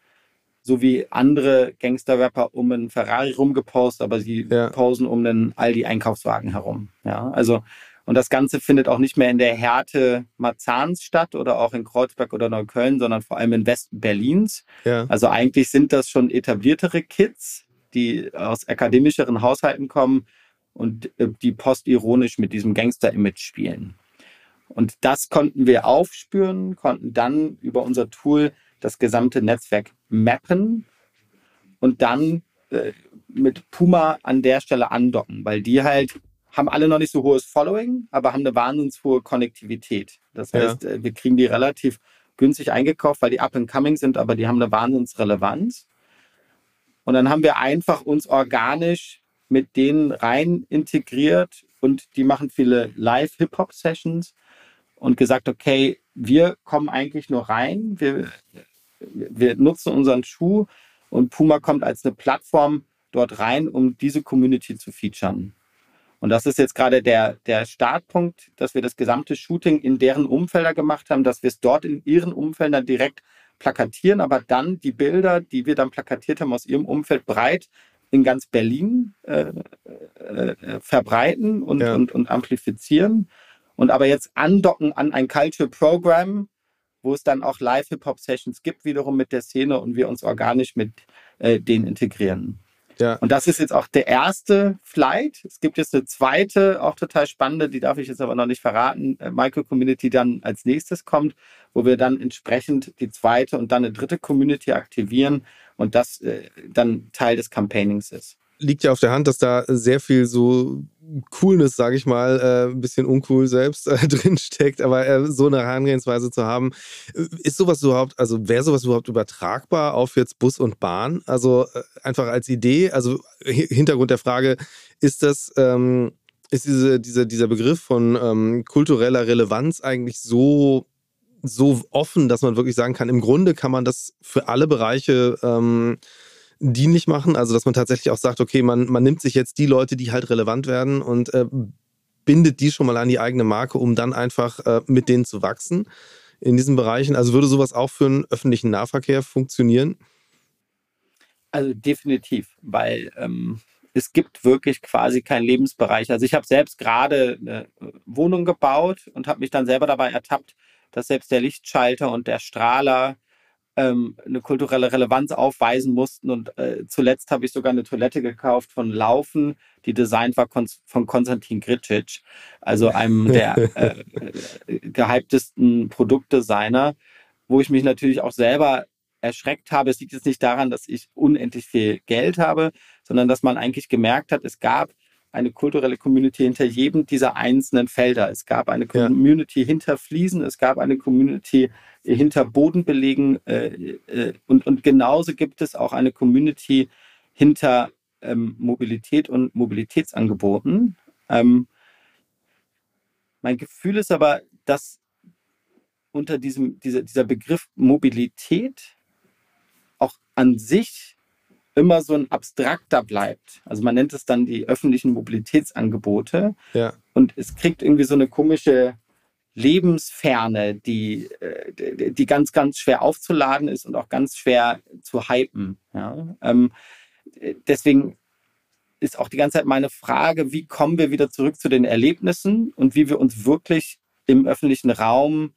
so wie andere Gangster-Rapper um einen Ferrari rumgepostet, aber sie ja. posen um einen Aldi-Einkaufswagen herum. Ja, also und das Ganze findet auch nicht mehr in der Härte Marzahns statt oder auch in Kreuzberg oder Neukölln, sondern vor allem in Westen Berlins. Ja. Also eigentlich sind das schon etabliertere Kids, die aus akademischeren Haushalten kommen und äh, die postironisch mit diesem Gangster-Image spielen. Und das konnten wir aufspüren, konnten dann über unser Tool das gesamte Netzwerk mappen und dann äh, mit Puma an der Stelle andocken, weil die halt haben alle noch nicht so hohes Following, aber haben eine wahnsinnig hohe Konnektivität. Das heißt, ja. Äh, wir kriegen die relativ günstig eingekauft, weil die up and coming sind, aber die haben eine Wahnsinnsrelevanz. Und dann haben wir einfach uns organisch mit denen rein integriert und die machen viele Live-Hip-Hop-Sessions und gesagt, okay, wir kommen eigentlich nur rein, wir, wir nutzen unseren Schuh und Puma kommt als eine Plattform dort rein, um diese Community zu featuren. Und das ist jetzt gerade der, der Startpunkt, dass wir das gesamte Shooting in deren Umfelder gemacht haben, dass wir es dort in ihren Umfeldern direkt plakatieren, aber dann die Bilder, die wir dann plakatiert haben aus ihrem Umfeld breit in ganz Berlin äh, äh, äh, verbreiten und, ja. und, und amplifizieren. Und aber jetzt andocken an ein Culture Program, wo es dann auch Live-Hip-Hop-Sessions gibt, wiederum mit der Szene und wir uns organisch mit äh, denen integrieren. Ja. Und das ist jetzt auch der erste Flight. Es gibt jetzt eine zweite, auch total spannende, die darf ich jetzt aber noch nicht verraten, äh, Micro-Community dann als nächstes kommt, wo wir dann entsprechend die zweite und dann eine dritte Community aktivieren und das äh, dann Teil des Campaignings ist liegt ja auf der Hand, dass da sehr viel so Coolness, sage ich mal, äh, ein bisschen uncool selbst äh, drin steckt, aber äh, so eine Herangehensweise zu haben, äh, ist sowas überhaupt, also wäre sowas überhaupt übertragbar auf jetzt Bus und Bahn? Also äh, einfach als Idee, also Hintergrund der Frage, ist das, ähm, ist diese, diese, dieser Begriff von ähm, kultureller Relevanz eigentlich so so offen, dass man wirklich sagen kann, im Grunde kann man das für alle Bereiche ähm, dienlich machen. Also, dass man tatsächlich auch sagt, okay, man, man nimmt sich jetzt die Leute, die halt relevant werden und äh, bindet die schon mal an die eigene Marke, um dann einfach äh, mit denen zu wachsen in diesen Bereichen. Also würde sowas auch für einen öffentlichen Nahverkehr funktionieren? Also definitiv, weil ähm, es gibt wirklich quasi keinen Lebensbereich. Also ich habe selbst gerade eine Wohnung gebaut und habe mich dann selber dabei ertappt, dass selbst der Lichtschalter und der Strahler ähm, eine kulturelle Relevanz aufweisen mussten. Und äh, zuletzt habe ich sogar eine Toilette gekauft von Laufen, die designt war von Konstantin Gricic, also einem der äh, äh, gehyptesten Produktdesigner, wo ich mich natürlich auch selber erschreckt habe. Es liegt jetzt nicht daran, dass ich unendlich viel Geld habe, sondern dass man eigentlich gemerkt hat, es gab eine kulturelle Community hinter jedem dieser einzelnen Felder. Es gab eine Community ja. hinter Fliesen, es gab eine Community hinter Bodenbelegen äh, äh, und, und genauso gibt es auch eine Community hinter ähm, Mobilität und Mobilitätsangeboten. Ähm, mein Gefühl ist aber, dass unter diesem, dieser, dieser Begriff Mobilität auch an sich immer so ein abstrakter bleibt. Also man nennt es dann die öffentlichen Mobilitätsangebote. Ja. Und es kriegt irgendwie so eine komische Lebensferne, die, äh, die ganz, ganz schwer aufzuladen ist und auch ganz schwer zu hypen. Ja? Ähm, deswegen ist auch die ganze Zeit meine Frage, wie kommen wir wieder zurück zu den Erlebnissen und wie wir uns wirklich im öffentlichen Raum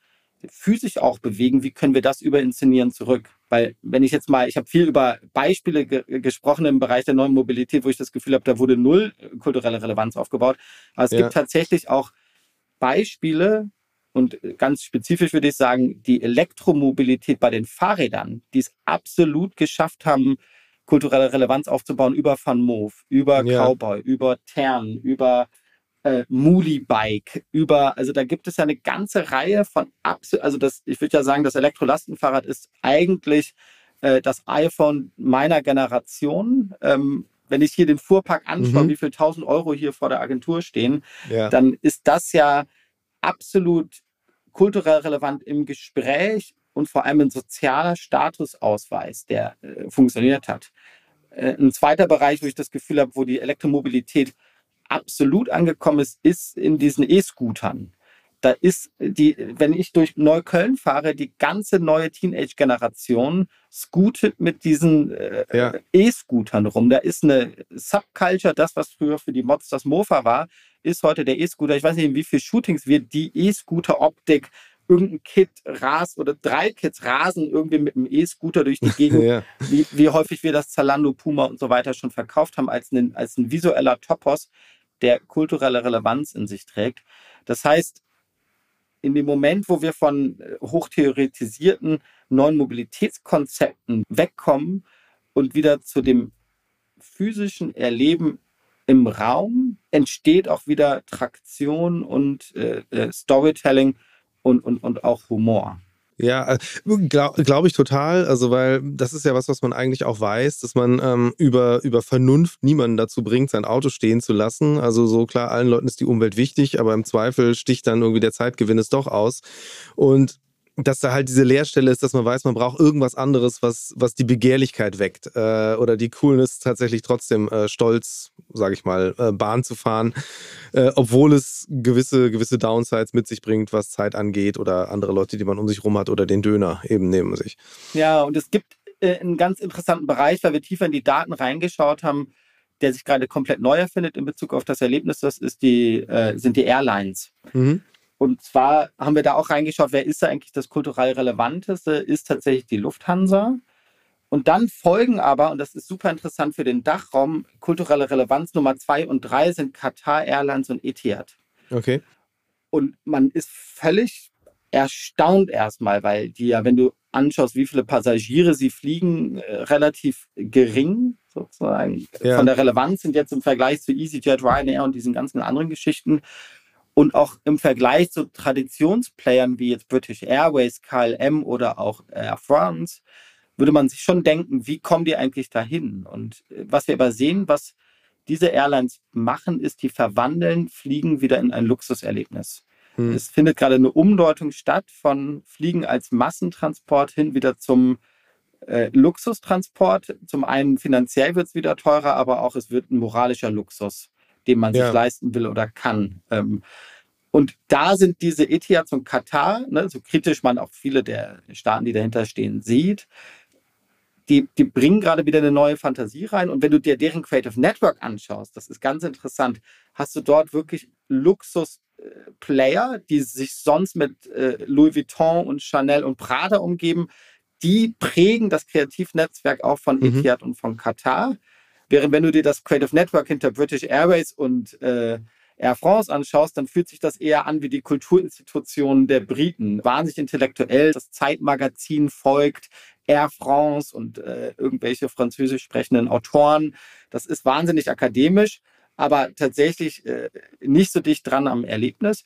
physisch auch bewegen, wie können wir das überinszenieren zurück? Weil wenn ich jetzt mal, ich habe viel über Beispiele ge gesprochen im Bereich der neuen Mobilität, wo ich das Gefühl habe, da wurde null kulturelle Relevanz aufgebaut. Aber es ja. gibt tatsächlich auch Beispiele und ganz spezifisch würde ich sagen, die Elektromobilität bei den Fahrrädern, die es absolut geschafft haben, kulturelle Relevanz aufzubauen über Van Move, über ja. Cowboy, über Tern, über äh, Muli Bike, über, also da gibt es ja eine ganze Reihe von absolut, also das, ich würde ja sagen, das Elektrolastenfahrrad ist eigentlich äh, das iPhone meiner Generation. Ähm, wenn ich hier den Fuhrpark anschaue, mhm. wie viel 1000 Euro hier vor der Agentur stehen, ja. dann ist das ja absolut kulturell relevant im Gespräch und vor allem ein sozialer Statusausweis, der äh, funktioniert hat. Äh, ein zweiter Bereich, wo ich das Gefühl habe, wo die Elektromobilität absolut angekommen ist, ist in diesen E-Scootern. Da ist die, wenn ich durch Neukölln fahre, die ganze neue Teenage-Generation scootet mit diesen äh, ja. E-Scootern rum. Da ist eine Subculture, das, was früher für die Mods das Mofa war, ist heute der E-Scooter. Ich weiß nicht, in wie viele Shootings wir die E-Scooter-Optik irgendein Kit rast oder drei Kits rasen irgendwie mit einem E-Scooter durch die Gegend, ja. wie, wie häufig wir das Zalando, Puma und so weiter schon verkauft haben, als ein, als ein visueller Topos, der kulturelle Relevanz in sich trägt. Das heißt, in dem Moment, wo wir von äh, hochtheoretisierten neuen Mobilitätskonzepten wegkommen und wieder zu dem physischen Erleben im Raum, entsteht auch wieder Traktion und äh, äh Storytelling und, und, und auch Humor. Ja, äh, glaube glaub ich total. Also, weil das ist ja was, was man eigentlich auch weiß, dass man ähm, über, über Vernunft niemanden dazu bringt, sein Auto stehen zu lassen. Also, so klar, allen Leuten ist die Umwelt wichtig, aber im Zweifel sticht dann irgendwie der Zeitgewinn es doch aus. Und dass da halt diese Leerstelle ist, dass man weiß, man braucht irgendwas anderes, was, was die Begehrlichkeit weckt äh, oder die Coolness tatsächlich trotzdem äh, stolz, sage ich mal, äh, Bahn zu fahren, äh, obwohl es gewisse, gewisse Downsides mit sich bringt, was Zeit angeht oder andere Leute, die man um sich rum hat oder den Döner eben neben sich. Ja, und es gibt äh, einen ganz interessanten Bereich, weil wir tiefer in die Daten reingeschaut haben, der sich gerade komplett neu erfindet in Bezug auf das Erlebnis, das ist die, äh, sind die Airlines. Mhm. Und zwar haben wir da auch reingeschaut, wer ist da eigentlich das kulturell Relevanteste, ist tatsächlich die Lufthansa. Und dann folgen aber, und das ist super interessant für den Dachraum, kulturelle Relevanz Nummer zwei und drei sind Qatar Airlines und Etihad. Okay. Und man ist völlig erstaunt erstmal, weil die ja, wenn du anschaust, wie viele Passagiere sie fliegen, äh, relativ gering sozusagen ja. von der Relevanz sind jetzt im Vergleich zu EasyJet, Ryanair und diesen ganzen anderen Geschichten und auch im Vergleich zu Traditionsplayern wie jetzt British Airways, KLM oder auch Air France, würde man sich schon denken, wie kommen die eigentlich dahin? Und äh, was wir aber sehen, was diese Airlines machen, ist, die verwandeln Fliegen wieder in ein Luxuserlebnis. Hm. Es findet gerade eine Umdeutung statt von Fliegen als Massentransport hin wieder zum äh, Luxustransport. Zum einen finanziell wird es wieder teurer, aber auch es wird ein moralischer Luxus den man ja. sich leisten will oder kann. Ähm, und da sind diese Etiads und Katar, ne, so kritisch man auch viele der Staaten, die dahinter stehen, sieht, die, die bringen gerade wieder eine neue Fantasie rein. Und wenn du dir deren Creative Network anschaust, das ist ganz interessant, hast du dort wirklich Luxus-Player, die sich sonst mit äh, Louis Vuitton und Chanel und Prada umgeben, die prägen das Kreativnetzwerk auch von mhm. Etihad und von Katar. Während wenn du dir das Creative Network hinter British Airways und äh, Air France anschaust, dann fühlt sich das eher an wie die Kulturinstitutionen der Briten. Wahnsinnig intellektuell. Das Zeitmagazin folgt Air France und äh, irgendwelche französisch sprechenden Autoren. Das ist wahnsinnig akademisch, aber tatsächlich äh, nicht so dicht dran am Erlebnis.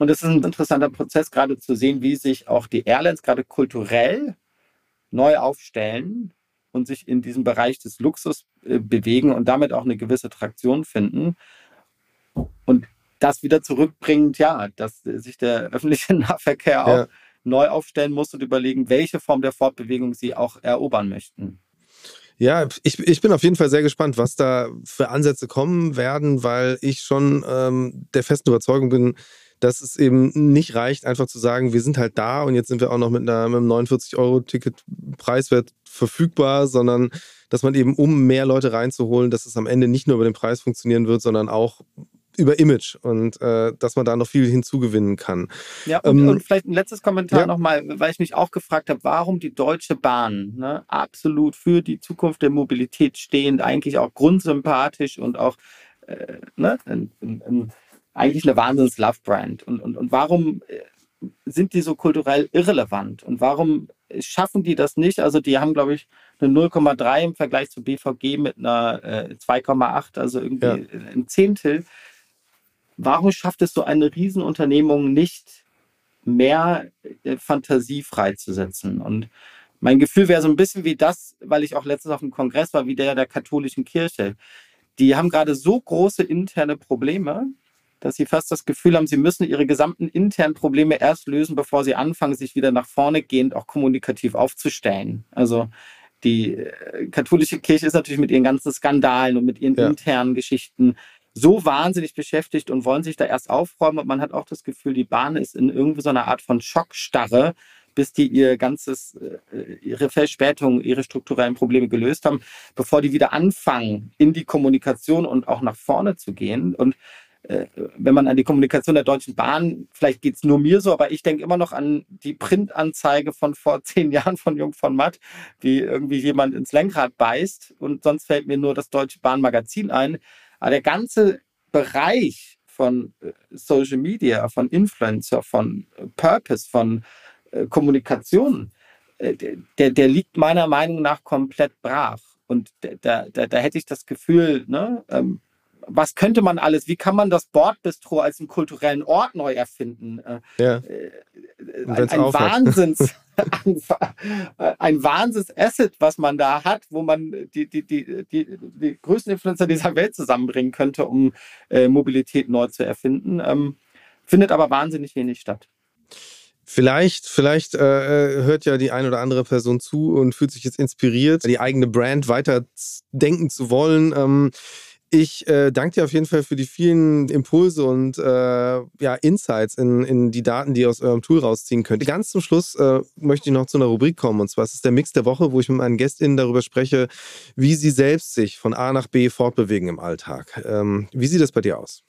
Und es ist ein interessanter Prozess, gerade zu sehen, wie sich auch die Airlines gerade kulturell neu aufstellen und sich in diesem Bereich des Luxus äh, bewegen und damit auch eine gewisse Traktion finden. Und das wieder zurückbringt, ja, dass sich der öffentliche Nahverkehr auch neu aufstellen muss und überlegen, welche Form der Fortbewegung sie auch erobern möchten. Ja, ich, ich bin auf jeden Fall sehr gespannt, was da für Ansätze kommen werden, weil ich schon ähm, der festen Überzeugung bin, dass es eben nicht reicht, einfach zu sagen, wir sind halt da und jetzt sind wir auch noch mit, einer, mit einem 49-Euro-Ticket preiswert verfügbar, sondern dass man eben, um mehr Leute reinzuholen, dass es am Ende nicht nur über den Preis funktionieren wird, sondern auch über Image und äh, dass man da noch viel hinzugewinnen kann. Ja, und, ähm, und vielleicht ein letztes Kommentar ja. nochmal, weil ich mich auch gefragt habe, warum die Deutsche Bahn ne, absolut für die Zukunft der Mobilität stehend, eigentlich auch grundsympathisch und auch äh, ne, ein, ein, ein, eigentlich eine Wahnsinns-Love-Brand. Und, und, und warum äh, sind die so kulturell irrelevant? Und warum schaffen die das nicht? Also die haben, glaube ich, eine 0,3 im Vergleich zu BVG mit einer äh, 2,8, also irgendwie ja. ein Zehntel warum schafft es so eine Riesenunternehmung nicht, mehr äh, Fantasie freizusetzen? Und mein Gefühl wäre so ein bisschen wie das, weil ich auch letztens auf dem Kongress war, wie der der katholischen Kirche. Die haben gerade so große interne Probleme, dass sie fast das Gefühl haben, sie müssen ihre gesamten internen Probleme erst lösen, bevor sie anfangen, sich wieder nach vorne gehend auch kommunikativ aufzustellen. Also die äh, katholische Kirche ist natürlich mit ihren ganzen Skandalen und mit ihren ja. internen Geschichten so wahnsinnig beschäftigt und wollen sich da erst aufräumen. Und man hat auch das Gefühl, die Bahn ist in irgendwie so einer Art von Schockstarre, bis die ihr ganzes, äh, ihre Verspätung, ihre strukturellen Probleme gelöst haben, bevor die wieder anfangen, in die Kommunikation und auch nach vorne zu gehen. Und wenn man an die Kommunikation der Deutschen Bahn, vielleicht geht es nur mir so, aber ich denke immer noch an die Printanzeige von vor zehn Jahren von Jung von Matt, wie irgendwie jemand ins Lenkrad beißt und sonst fällt mir nur das Deutsche Bahnmagazin ein. Aber der ganze Bereich von äh, Social Media, von Influencer, von äh, Purpose, von äh, Kommunikation, der, der liegt meiner Meinung nach komplett brach. Und da, da, da hätte ich das Gefühl, ne, ähm, was könnte man alles, wie kann man das Bordbistro als einen kulturellen Ort neu erfinden? Ja. Äh, ein, ein Wahnsinns, ein, ein Wahnsinns-Asset, was man da hat, wo man die, die, die, die, die größten Influencer dieser Welt zusammenbringen könnte, um äh, Mobilität neu zu erfinden. Ähm, findet aber wahnsinnig wenig statt. Vielleicht, vielleicht äh, äh hört ja die eine oder andere Person zu und fühlt sich jetzt inspiriert, die eigene Brand weiter denken zu wollen. Ähm, ich äh, danke dir auf jeden Fall für die vielen Impulse und äh, ja, Insights in, in die Daten, die ihr aus eurem Tool rausziehen könnt. Ganz zum Schluss äh, möchte ich noch zu einer Rubrik kommen. Und zwar ist es der Mix der Woche, wo ich mit meinen GästInnen darüber spreche, wie sie selbst sich von A nach B fortbewegen im Alltag. Ähm, wie sieht das bei dir aus?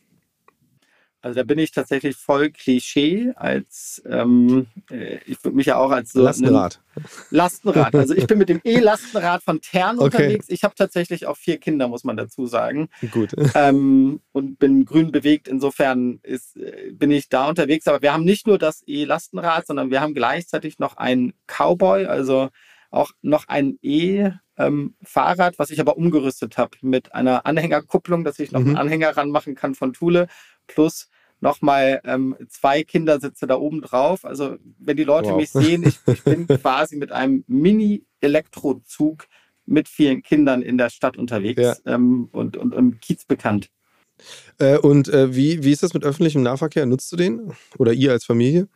Also da bin ich tatsächlich voll Klischee als ähm, äh, ich würde mich ja auch als so Lastenrad. Lastenrad. Also ich bin mit dem E-Lastenrad von Tern okay. unterwegs. Ich habe tatsächlich auch vier Kinder, muss man dazu sagen. Gut. Ähm, und bin grün bewegt. Insofern ist, äh, bin ich da unterwegs. Aber wir haben nicht nur das E-Lastenrad, sondern wir haben gleichzeitig noch einen Cowboy, also auch noch ein E ähm, Fahrrad, was ich aber umgerüstet habe mit einer Anhängerkupplung, dass ich noch mhm. einen Anhänger ranmachen kann von Thule, plus nochmal ähm, zwei Kindersitze da oben drauf. Also wenn die Leute wow. mich sehen, ich, ich bin quasi mit einem Mini-Elektrozug mit vielen Kindern in der Stadt unterwegs ja. ähm, und, und im Kiez bekannt. Äh, und äh, wie, wie ist das mit öffentlichem Nahverkehr? Nutzt du den? Oder ihr als Familie?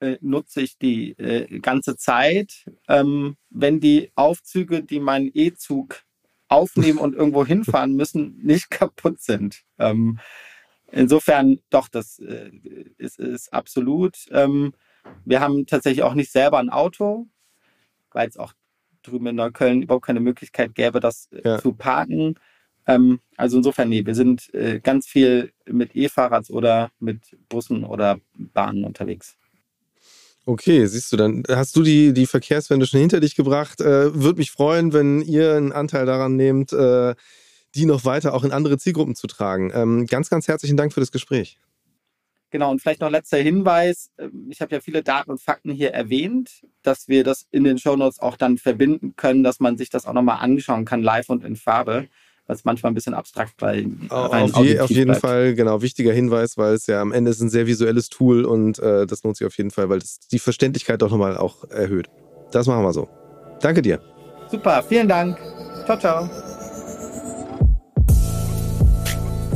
Äh, nutze ich die äh, ganze Zeit. Ähm, wenn die Aufzüge, die meinen E-Zug aufnehmen und irgendwo hinfahren müssen, nicht kaputt sind. Ähm, insofern, doch, das äh, ist, ist absolut. Ähm, wir haben tatsächlich auch nicht selber ein Auto, weil es auch drüben in Neukölln überhaupt keine Möglichkeit gäbe, das äh, ja. zu parken. Ähm, also insofern, nee, wir sind äh, ganz viel mit E-Fahrrads oder mit Bussen oder Bahnen unterwegs. Okay, siehst du, dann hast du die, die Verkehrswende schon hinter dich gebracht. Äh, Würde mich freuen, wenn ihr einen Anteil daran nehmt, äh, die noch weiter auch in andere Zielgruppen zu tragen. Ähm, ganz, ganz herzlichen Dank für das Gespräch. Genau, und vielleicht noch letzter Hinweis. Ähm, ich habe ja viele Daten und Fakten hier erwähnt, dass wir das in den Shownotes auch dann verbinden können, dass man sich das auch nochmal anschauen kann, live und in Farbe was manchmal ein bisschen abstrakt bei auf, je, auf jeden bleibt. Fall, genau, wichtiger Hinweis, weil es ja am Ende ist ein sehr visuelles Tool und äh, das lohnt sich auf jeden Fall, weil das die Verständlichkeit doch nochmal auch erhöht. Das machen wir so. Danke dir. Super, vielen Dank. Ciao, ciao.